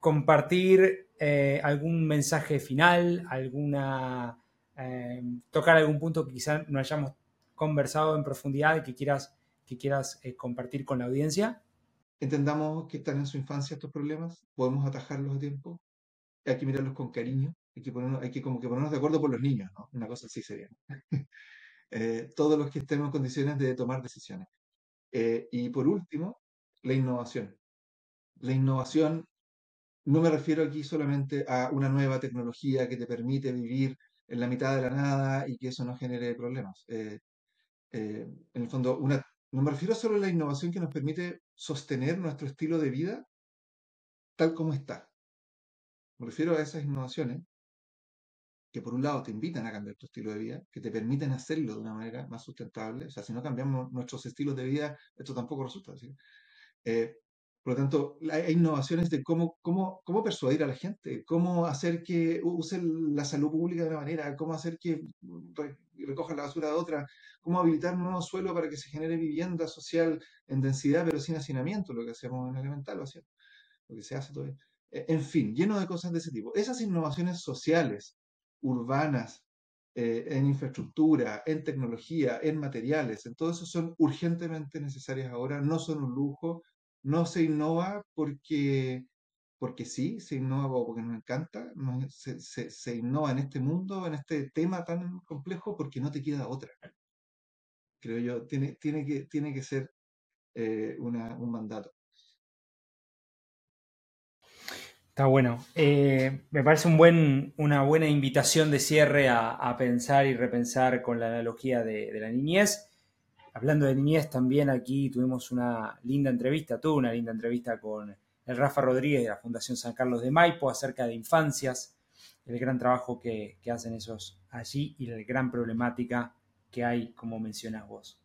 compartir eh, algún mensaje final, alguna, em, tocar algún punto que quizás no hayamos conversado en profundidad y que quieras, que quieras eh, compartir con la audiencia? Entendamos que están en su infancia estos problemas, podemos atajarlos a tiempo, hay que mirarlos con cariño, hay que, ponernos, hay que como que ponernos de acuerdo por los niños, ¿no? Una cosa así sería. eh, todos los que estemos en condiciones de tomar decisiones. Eh, y por último, la innovación. La innovación, no me refiero aquí solamente a una nueva tecnología que te permite vivir en la mitad de la nada y que eso no genere problemas. Eh, eh, en el fondo, una, no me refiero solo a la innovación que nos permite sostener nuestro estilo de vida tal como está. Me refiero a esas innovaciones que por un lado te invitan a cambiar tu estilo de vida, que te permiten hacerlo de una manera más sustentable. O sea, si no cambiamos nuestros estilos de vida, esto tampoco resulta por lo tanto, hay innovaciones de cómo, cómo, cómo persuadir a la gente, cómo hacer que usen la salud pública de una manera, cómo hacer que recojan la basura de otra, cómo habilitar un nuevo suelo para que se genere vivienda social en densidad pero sin hacinamiento, lo que hacemos en Elemental, ¿o lo que se hace todavía. E, en fin, lleno de cosas de ese tipo. Esas innovaciones sociales, urbanas, eh, en infraestructura, en tecnología, en materiales, en todo eso son urgentemente necesarias ahora, no son un lujo, no se innova porque, porque sí, se innova porque nos encanta, se, se, innova en este mundo, en este tema tan complejo, porque no te queda otra. Creo yo, tiene, tiene, que, tiene que ser eh, un mandato. Está bueno. Eh, me parece un buen, una buena invitación de cierre a, pensar y repensar con la analogía de, de la niñez hablando de niñez, también aquí tuvimos una linda entrevista, tuve una linda entrevista con el Rafa Rodríguez de la Fundación San Carlos de Maipo acerca de infancias, el gran trabajo que, hacen esos allí y la gran problemática que hay, como mencionas vos.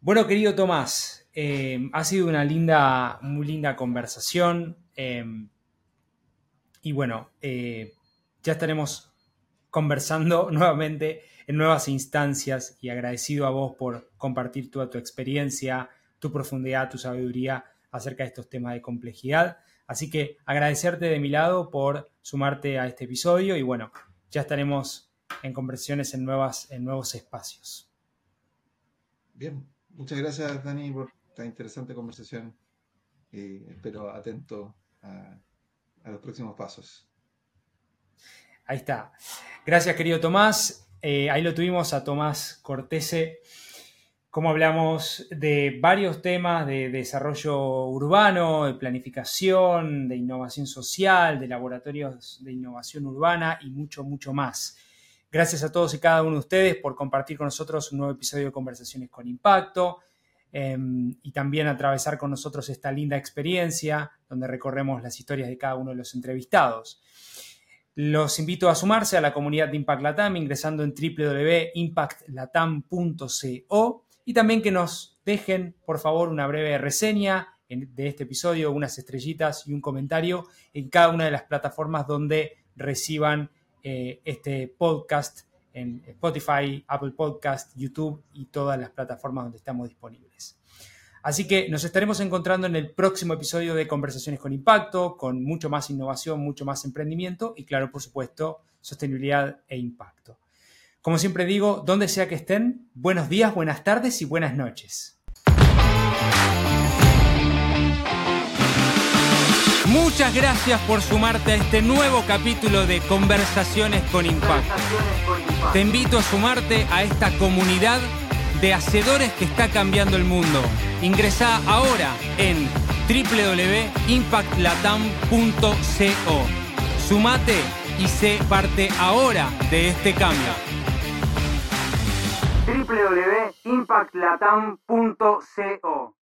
Bueno, querido Tomás, eh, ha sido una linda, muy linda conversación. Eh, y bueno, eh, ya estaremos conversando nuevamente en nuevas instancias y agradecido a vos por compartir toda tu experiencia, tu profundidad, tu sabiduría acerca de estos temas de complejidad. Así que agradecerte de mi lado por sumarte a este episodio y bueno, ya estaremos en conversaciones en, nuevas, en nuevos espacios. Bien, muchas gracias Dani por esta interesante conversación y espero atento a, a los próximos pasos. Ahí está. Gracias querido Tomás. Eh, ahí lo tuvimos a Tomás Cortese, como hablamos de varios temas de desarrollo urbano, de planificación, de innovación social, de laboratorios de innovación urbana y mucho, mucho más. Gracias a todos y cada uno de ustedes por compartir con nosotros un nuevo episodio de Conversaciones con Impacto em, y también atravesar con nosotros esta linda experiencia donde recorremos las historias de cada uno de los entrevistados. Los invito a sumarse a la comunidad de Impact Latam ingresando en www.impactlatam.co y también que nos dejen, por favor, una breve reseña de este episodio, unas estrellitas y un comentario en cada una de las plataformas donde reciban eh, este podcast en Spotify, Apple Podcast, YouTube y todas las plataformas donde estamos disponibles. Así que nos estaremos encontrando en el próximo episodio de Conversaciones con Impacto, con mucho más innovación, mucho más emprendimiento y, claro, por supuesto, sostenibilidad e impacto. Como siempre digo, donde sea que estén, buenos días, buenas tardes y buenas noches. Muchas gracias por sumarte a este nuevo capítulo de Conversaciones con Impacto. Te invito a sumarte a esta comunidad de hacedores que está cambiando el mundo. Ingresa ahora en www.impactlatam.co. Sumate y sé parte ahora de este cambio. www.impactlatam.co